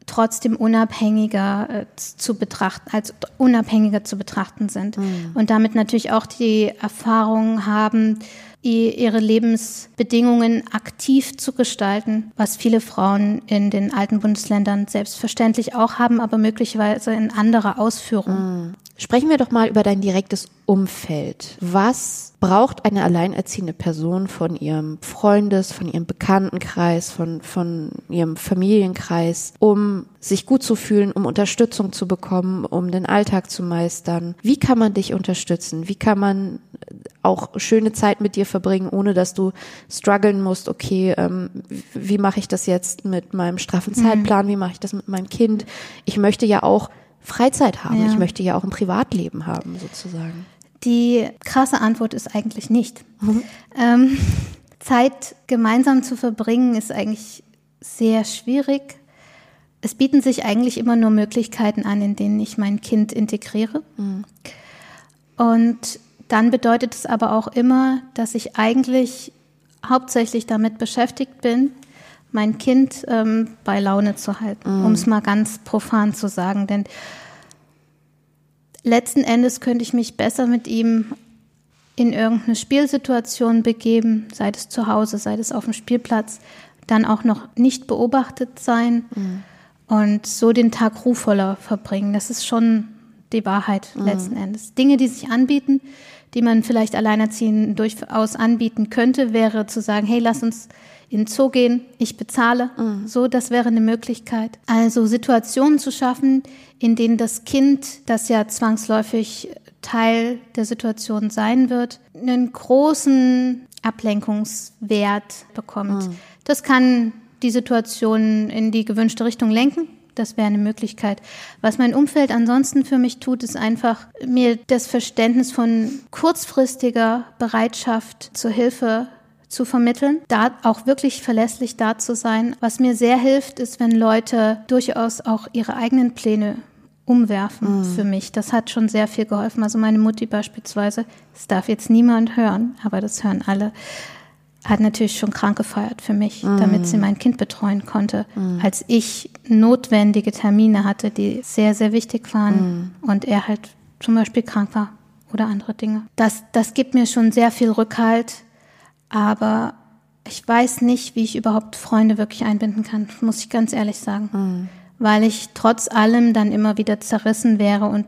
trotzdem unabhängiger äh, zu betrachten, als unabhängiger zu betrachten sind mhm. und damit natürlich auch die Erfahrung haben, ihre Lebensbedingungen aktiv zu gestalten, was viele Frauen in den alten Bundesländern selbstverständlich auch haben, aber möglicherweise in anderer Ausführung. Mhm. Sprechen wir doch mal über dein direktes Umfeld. Was braucht eine alleinerziehende Person von ihrem Freundes, von ihrem Bekanntenkreis, von, von ihrem Familienkreis, um sich gut zu fühlen, um Unterstützung zu bekommen, um den Alltag zu meistern? Wie kann man dich unterstützen? Wie kann man auch schöne Zeit mit dir verbringen, ohne dass du strugglen musst, okay, ähm, wie mache ich das jetzt mit meinem straffen mhm. Zeitplan, wie mache ich das mit meinem Kind? Ich möchte ja auch Freizeit haben. Ja. Ich möchte ja auch ein Privatleben haben, sozusagen. Die krasse Antwort ist eigentlich nicht. Mhm. Ähm, Zeit gemeinsam zu verbringen ist eigentlich sehr schwierig. Es bieten sich eigentlich immer nur Möglichkeiten an, in denen ich mein Kind integriere. Mhm. Und dann bedeutet es aber auch immer, dass ich eigentlich hauptsächlich damit beschäftigt bin, mein Kind ähm, bei Laune zu halten, mm. um es mal ganz profan zu sagen. Denn letzten Endes könnte ich mich besser mit ihm in irgendeine Spielsituation begeben, sei es zu Hause, sei es auf dem Spielplatz, dann auch noch nicht beobachtet sein mm. und so den Tag ruhvoller verbringen. Das ist schon die Wahrheit mm. letzten Endes. Dinge, die sich anbieten, die man vielleicht alleinerziehend durchaus anbieten könnte, wäre zu sagen, hey, lass uns in den Zoo gehen, ich bezahle. Mhm. So, das wäre eine Möglichkeit. Also Situationen zu schaffen, in denen das Kind, das ja zwangsläufig Teil der Situation sein wird, einen großen Ablenkungswert bekommt. Mhm. Das kann die Situation in die gewünschte Richtung lenken. Das wäre eine Möglichkeit. Was mein Umfeld ansonsten für mich tut, ist einfach mir das Verständnis von kurzfristiger Bereitschaft zur Hilfe zu vermitteln, da auch wirklich verlässlich da zu sein. Was mir sehr hilft, ist, wenn Leute durchaus auch ihre eigenen Pläne umwerfen mhm. für mich. Das hat schon sehr viel geholfen. Also meine Mutti beispielsweise, das darf jetzt niemand hören, aber das hören alle, hat natürlich schon krank gefeiert für mich, mhm. damit sie mein Kind betreuen konnte, mhm. als ich notwendige Termine hatte, die sehr, sehr wichtig waren mhm. und er halt zum Beispiel krank war oder andere Dinge. Das, das gibt mir schon sehr viel Rückhalt, aber ich weiß nicht, wie ich überhaupt Freunde wirklich einbinden kann, muss ich ganz ehrlich sagen. Mhm. Weil ich trotz allem dann immer wieder zerrissen wäre und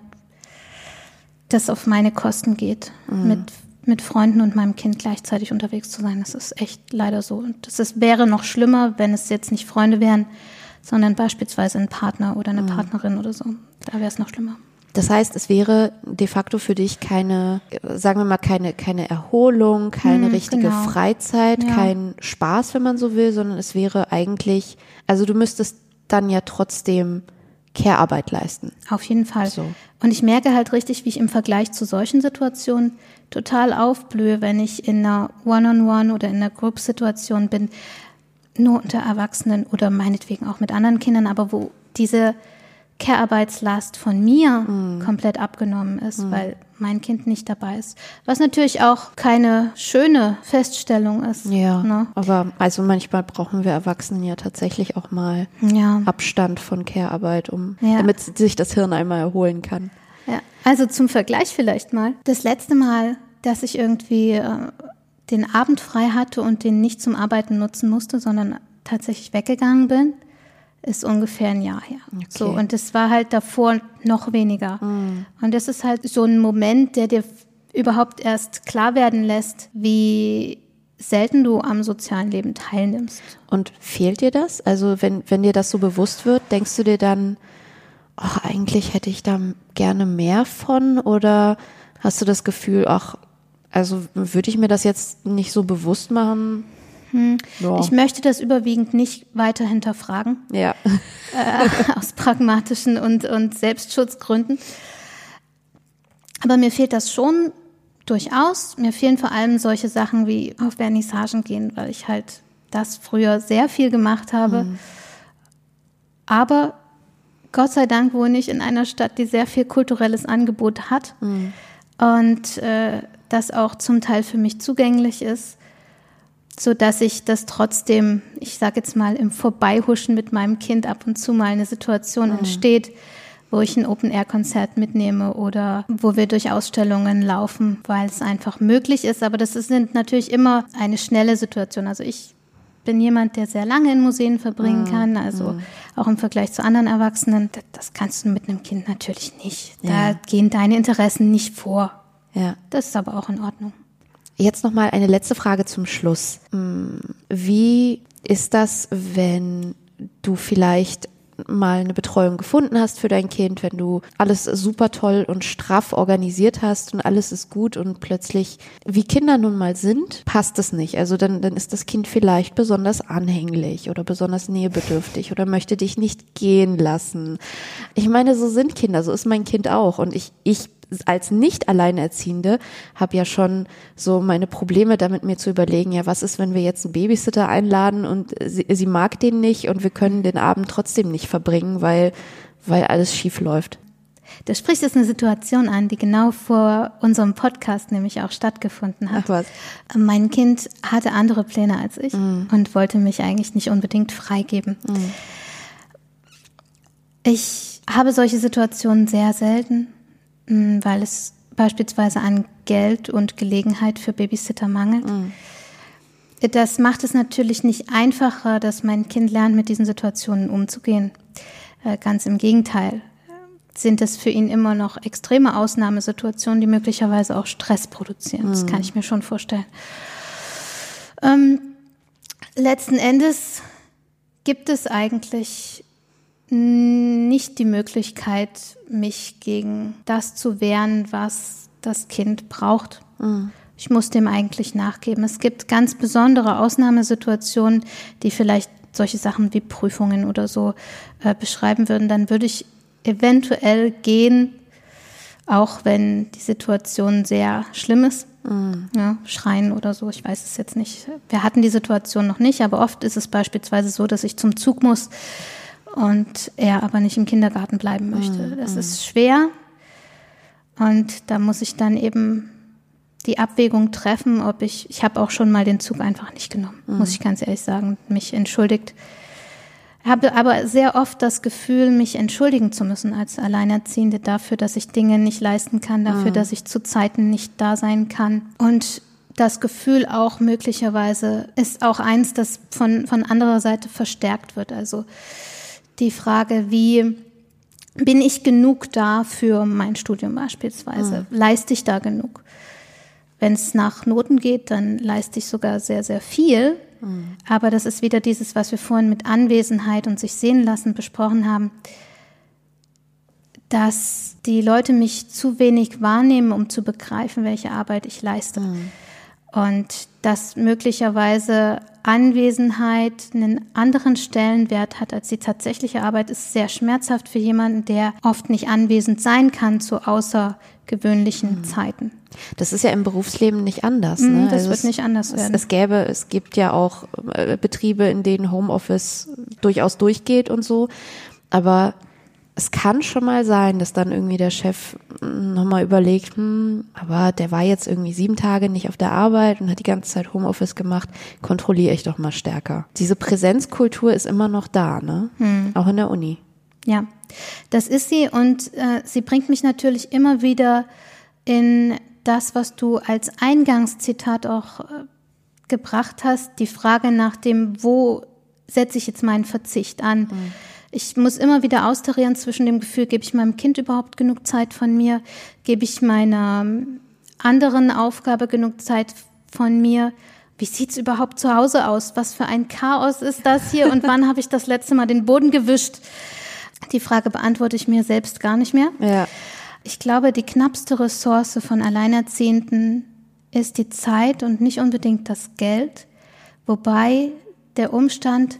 das auf meine Kosten geht, mhm. mit, mit Freunden und meinem Kind gleichzeitig unterwegs zu sein. Das ist echt leider so. Und das ist, wäre noch schlimmer, wenn es jetzt nicht Freunde wären, sondern beispielsweise ein Partner oder eine mhm. Partnerin oder so. Da wäre es noch schlimmer. Das heißt, es wäre de facto für dich keine, sagen wir mal, keine, keine Erholung, keine hm, richtige genau. Freizeit, ja. kein Spaß, wenn man so will, sondern es wäre eigentlich, also du müsstest dann ja trotzdem Care-Arbeit leisten. Auf jeden Fall. So. Und ich merke halt richtig, wie ich im Vergleich zu solchen Situationen total aufblühe, wenn ich in einer One-on-One -on -One oder in einer Group-Situation bin, nur unter Erwachsenen oder meinetwegen auch mit anderen Kindern, aber wo diese Care-Arbeitslast von mir mhm. komplett abgenommen ist, mhm. weil mein Kind nicht dabei ist. Was natürlich auch keine schöne Feststellung ist. Ja, ne? aber also manchmal brauchen wir Erwachsenen ja tatsächlich auch mal ja. Abstand von Care-Arbeit, um, ja. damit sich das Hirn einmal erholen kann. Ja, also zum Vergleich vielleicht mal. Das letzte Mal, dass ich irgendwie äh, den Abend frei hatte und den nicht zum Arbeiten nutzen musste, sondern tatsächlich weggegangen bin, ist ungefähr ein Jahr her. Okay. So, und es war halt davor noch weniger. Mm. Und das ist halt so ein Moment, der dir überhaupt erst klar werden lässt, wie selten du am sozialen Leben teilnimmst. Und fehlt dir das? Also wenn, wenn dir das so bewusst wird, denkst du dir dann, ach, eigentlich hätte ich da gerne mehr von? Oder hast du das Gefühl, ach, also würde ich mir das jetzt nicht so bewusst machen? Hm. Ja. Ich möchte das überwiegend nicht weiter hinterfragen. Ja. Äh, aus pragmatischen und, und Selbstschutzgründen. Aber mir fehlt das schon durchaus. Mir fehlen vor allem solche Sachen wie auf Vernissagen gehen, weil ich halt das früher sehr viel gemacht habe. Mhm. Aber Gott sei Dank wohne ich in einer Stadt, die sehr viel kulturelles Angebot hat mhm. und äh, das auch zum Teil für mich zugänglich ist. So dass ich das trotzdem, ich sage jetzt mal, im Vorbeihuschen mit meinem Kind ab und zu mal eine Situation mhm. entsteht, wo ich ein Open-Air-Konzert mitnehme oder wo wir durch Ausstellungen laufen, weil es einfach möglich ist. Aber das ist natürlich immer eine schnelle Situation. Also ich bin jemand, der sehr lange in Museen verbringen mhm. kann, also mhm. auch im Vergleich zu anderen Erwachsenen. Das kannst du mit einem Kind natürlich nicht. Da ja. gehen deine Interessen nicht vor. Ja. Das ist aber auch in Ordnung. Jetzt noch mal eine letzte Frage zum Schluss. Hm, wie ist das, wenn du vielleicht mal eine Betreuung gefunden hast für dein Kind, wenn du alles super toll und straff organisiert hast und alles ist gut und plötzlich, wie Kinder nun mal sind, passt es nicht. Also dann, dann ist das Kind vielleicht besonders anhänglich oder besonders nähebedürftig oder möchte dich nicht gehen lassen. Ich meine, so sind Kinder, so ist mein Kind auch und ich, ich als nicht Alleinerziehende habe ja schon so meine Probleme damit mir zu überlegen, ja, was ist, wenn wir jetzt einen Babysitter einladen und sie, sie mag den nicht und wir können den Abend trotzdem nicht verbringen, weil, weil alles schief läuft. Du sprichst jetzt eine Situation an, die genau vor unserem Podcast nämlich auch stattgefunden hat. Ach was. Mein Kind hatte andere Pläne als ich mm. und wollte mich eigentlich nicht unbedingt freigeben. Mm. Ich habe solche Situationen sehr selten. Mm, weil es beispielsweise an Geld und Gelegenheit für Babysitter mangelt. Mhm. Das macht es natürlich nicht einfacher, dass mein Kind lernt, mit diesen Situationen umzugehen. Äh, ganz im Gegenteil sind es für ihn immer noch extreme Ausnahmesituationen, die möglicherweise auch Stress produzieren. Das kann mhm. ich mir schon vorstellen. Ähm, letzten Endes gibt es eigentlich nicht die Möglichkeit, mich gegen das zu wehren, was das Kind braucht. Mhm. Ich muss dem eigentlich nachgeben. Es gibt ganz besondere Ausnahmesituationen, die vielleicht solche Sachen wie Prüfungen oder so äh, beschreiben würden. Dann würde ich eventuell gehen, auch wenn die Situation sehr schlimm ist. Mhm. Ja, schreien oder so, ich weiß es jetzt nicht. Wir hatten die Situation noch nicht, aber oft ist es beispielsweise so, dass ich zum Zug muss und er aber nicht im Kindergarten bleiben möchte. Mhm. Das ist schwer und da muss ich dann eben die Abwägung treffen, ob ich, ich habe auch schon mal den Zug einfach nicht genommen, mhm. muss ich ganz ehrlich sagen, mich entschuldigt. Habe aber sehr oft das Gefühl, mich entschuldigen zu müssen als Alleinerziehende dafür, dass ich Dinge nicht leisten kann, dafür, mhm. dass ich zu Zeiten nicht da sein kann. Und das Gefühl auch möglicherweise ist auch eins, das von, von anderer Seite verstärkt wird. Also die Frage, wie bin ich genug da für mein Studium beispielsweise? Mhm. Leiste ich da genug? Wenn es nach Noten geht, dann leiste ich sogar sehr, sehr viel. Mhm. Aber das ist wieder dieses, was wir vorhin mit Anwesenheit und sich sehen lassen besprochen haben, dass die Leute mich zu wenig wahrnehmen, um zu begreifen, welche Arbeit ich leiste. Mhm. Und dass möglicherweise Anwesenheit einen anderen Stellenwert hat als die tatsächliche Arbeit, ist sehr schmerzhaft für jemanden, der oft nicht anwesend sein kann zu außergewöhnlichen mhm. Zeiten. Das ist ja im Berufsleben nicht anders. Mhm, ne? Das also wird es, nicht anders werden. Es, es gäbe, es gibt ja auch äh, Betriebe, in denen Homeoffice durchaus durchgeht und so. Aber es kann schon mal sein, dass dann irgendwie der Chef nochmal überlegt, hm, aber der war jetzt irgendwie sieben Tage nicht auf der Arbeit und hat die ganze Zeit Homeoffice gemacht, kontrolliere ich doch mal stärker. Diese Präsenzkultur ist immer noch da, ne? Hm. Auch in der Uni. Ja, das ist sie und äh, sie bringt mich natürlich immer wieder in das, was du als Eingangszitat auch äh, gebracht hast, die Frage nach dem, wo setze ich jetzt meinen Verzicht an? Mhm ich muss immer wieder austarieren zwischen dem Gefühl, gebe ich meinem Kind überhaupt genug Zeit von mir, gebe ich meiner anderen Aufgabe genug Zeit von mir. Wie sieht's überhaupt zu Hause aus? Was für ein Chaos ist das hier? Und wann habe ich das letzte Mal den Boden gewischt? Die Frage beantworte ich mir selbst gar nicht mehr. Ja. Ich glaube, die knappste Ressource von Alleinerziehenden ist die Zeit und nicht unbedingt das Geld, wobei der Umstand,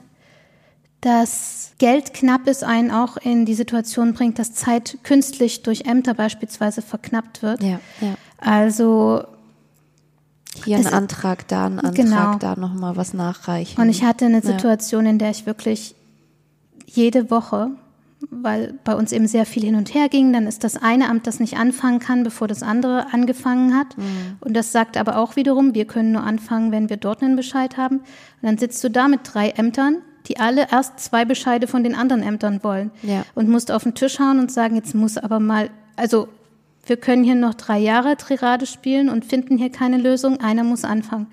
dass Geld knapp ist, einen auch in die Situation bringt, dass Zeit künstlich durch Ämter beispielsweise verknappt wird. Ja, ja. Also hier ein Antrag, da ein Antrag, genau. da nochmal was nachreichen. Und ich hatte eine Situation, ja. in der ich wirklich jede Woche weil bei uns eben sehr viel hin und her ging. Dann ist das eine Amt, das nicht anfangen kann, bevor das andere angefangen hat. Mhm. Und das sagt aber auch wiederum, wir können nur anfangen, wenn wir dort einen Bescheid haben. Und dann sitzt du da mit drei Ämtern, die alle erst zwei Bescheide von den anderen Ämtern wollen. Ja. Und musst auf den Tisch hauen und sagen, jetzt muss aber mal, also wir können hier noch drei Jahre Trirade spielen und finden hier keine Lösung. Einer muss anfangen.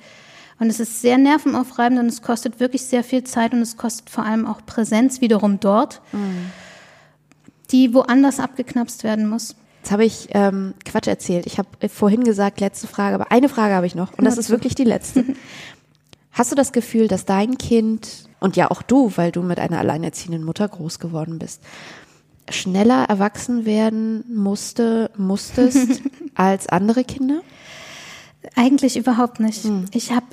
Und es ist sehr nervenaufreibend und es kostet wirklich sehr viel Zeit und es kostet vor allem auch Präsenz wiederum dort, mhm. die woanders abgeknapst werden muss. Jetzt habe ich ähm, Quatsch erzählt. Ich habe vorhin gesagt, letzte Frage, aber eine Frage habe ich noch und das ist wirklich die letzte. Hast du das Gefühl, dass dein Kind und ja auch du, weil du mit einer alleinerziehenden Mutter groß geworden bist, schneller erwachsen werden musste, musstest als andere Kinder? Eigentlich überhaupt nicht. Hm. Ich habe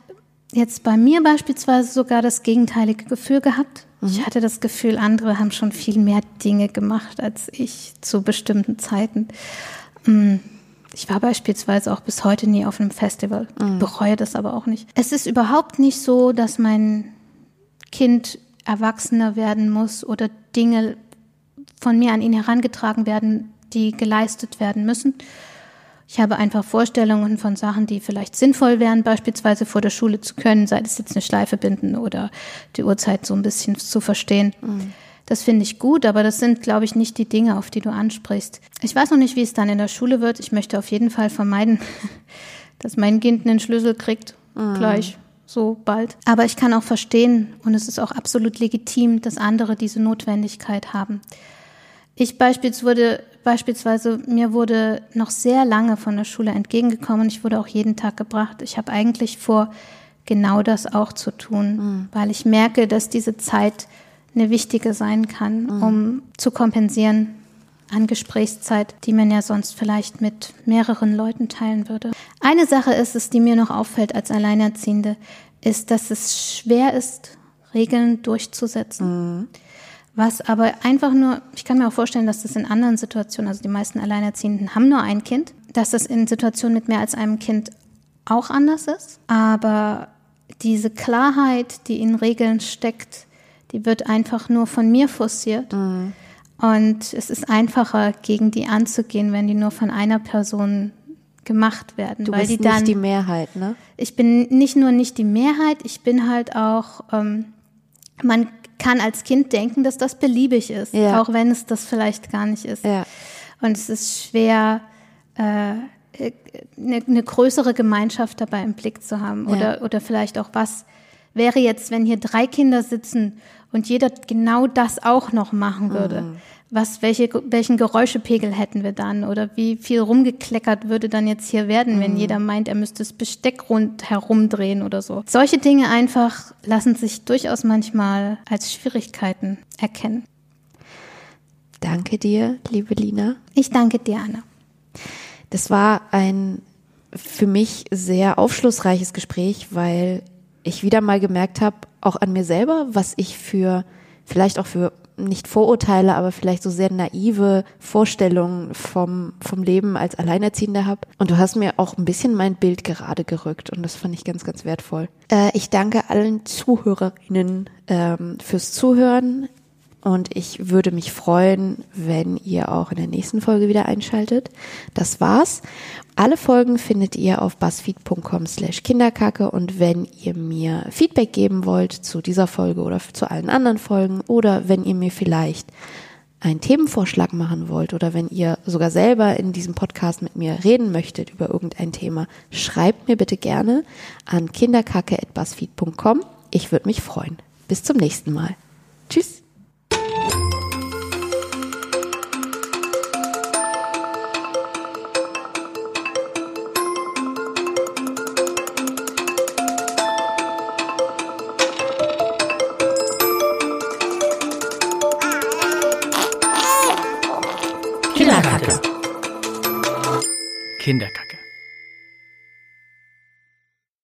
jetzt bei mir beispielsweise sogar das gegenteilige Gefühl gehabt. Mhm. Ich hatte das Gefühl, andere haben schon viel mehr Dinge gemacht als ich zu bestimmten Zeiten. Mm, ich war beispielsweise auch bis heute nie auf einem Festival, mhm. bereue das aber auch nicht. Es ist überhaupt nicht so, dass mein Kind erwachsener werden muss oder Dinge von mir an ihn herangetragen werden, die geleistet werden müssen, ich habe einfach Vorstellungen von Sachen, die vielleicht sinnvoll wären, beispielsweise vor der Schule zu können, sei es jetzt eine Schleife binden oder die Uhrzeit so ein bisschen zu verstehen. Mhm. Das finde ich gut, aber das sind, glaube ich, nicht die Dinge, auf die du ansprichst. Ich weiß noch nicht, wie es dann in der Schule wird. Ich möchte auf jeden Fall vermeiden, dass mein Kind einen Schlüssel kriegt, mhm. gleich so bald. Aber ich kann auch verstehen, und es ist auch absolut legitim, dass andere diese Notwendigkeit haben. Ich beispielsweise, beispielsweise, mir wurde noch sehr lange von der Schule entgegengekommen. Ich wurde auch jeden Tag gebracht. Ich habe eigentlich vor, genau das auch zu tun, mhm. weil ich merke, dass diese Zeit eine wichtige sein kann, mhm. um zu kompensieren an Gesprächszeit, die man ja sonst vielleicht mit mehreren Leuten teilen würde. Eine Sache ist es, die mir noch auffällt als Alleinerziehende, ist, dass es schwer ist, Regeln durchzusetzen. Mhm. Was aber einfach nur, ich kann mir auch vorstellen, dass das in anderen Situationen, also die meisten Alleinerziehenden haben nur ein Kind, dass das in Situationen mit mehr als einem Kind auch anders ist. Aber diese Klarheit, die in Regeln steckt, die wird einfach nur von mir forciert. Mhm. Und es ist einfacher, gegen die anzugehen, wenn die nur von einer Person gemacht werden. Du weil bist die dann, nicht die Mehrheit, ne? Ich bin nicht nur nicht die Mehrheit, ich bin halt auch, ähm, man kann als Kind denken, dass das beliebig ist, ja. auch wenn es das vielleicht gar nicht ist. Ja. Und es ist schwer, äh, eine, eine, größere Gemeinschaft dabei im Blick zu haben. Oder, ja. oder vielleicht auch, was wäre jetzt, wenn hier drei Kinder sitzen und jeder genau das auch noch machen würde? Mhm was, welche, welchen Geräuschepegel hätten wir dann oder wie viel rumgekleckert würde dann jetzt hier werden, wenn mhm. jeder meint, er müsste das Besteck rundherum drehen oder so. Solche Dinge einfach lassen sich durchaus manchmal als Schwierigkeiten erkennen. Danke dir, liebe Lina. Ich danke dir, Anna. Das war ein für mich sehr aufschlussreiches Gespräch, weil ich wieder mal gemerkt habe, auch an mir selber, was ich für vielleicht auch für nicht Vorurteile, aber vielleicht so sehr naive Vorstellungen vom, vom Leben als Alleinerziehende habe. Und du hast mir auch ein bisschen mein Bild gerade gerückt und das fand ich ganz, ganz wertvoll. Äh, ich danke allen Zuhörerinnen ähm, fürs Zuhören. Und ich würde mich freuen, wenn ihr auch in der nächsten Folge wieder einschaltet. Das war's. Alle Folgen findet ihr auf buzzfeed.com slash kinderkacke und wenn ihr mir Feedback geben wollt zu dieser Folge oder zu allen anderen Folgen oder wenn ihr mir vielleicht einen Themenvorschlag machen wollt oder wenn ihr sogar selber in diesem Podcast mit mir reden möchtet über irgendein Thema, schreibt mir bitte gerne an kinderkacke.buzzfeed.com. Ich würde mich freuen. Bis zum nächsten Mal. Tschüss.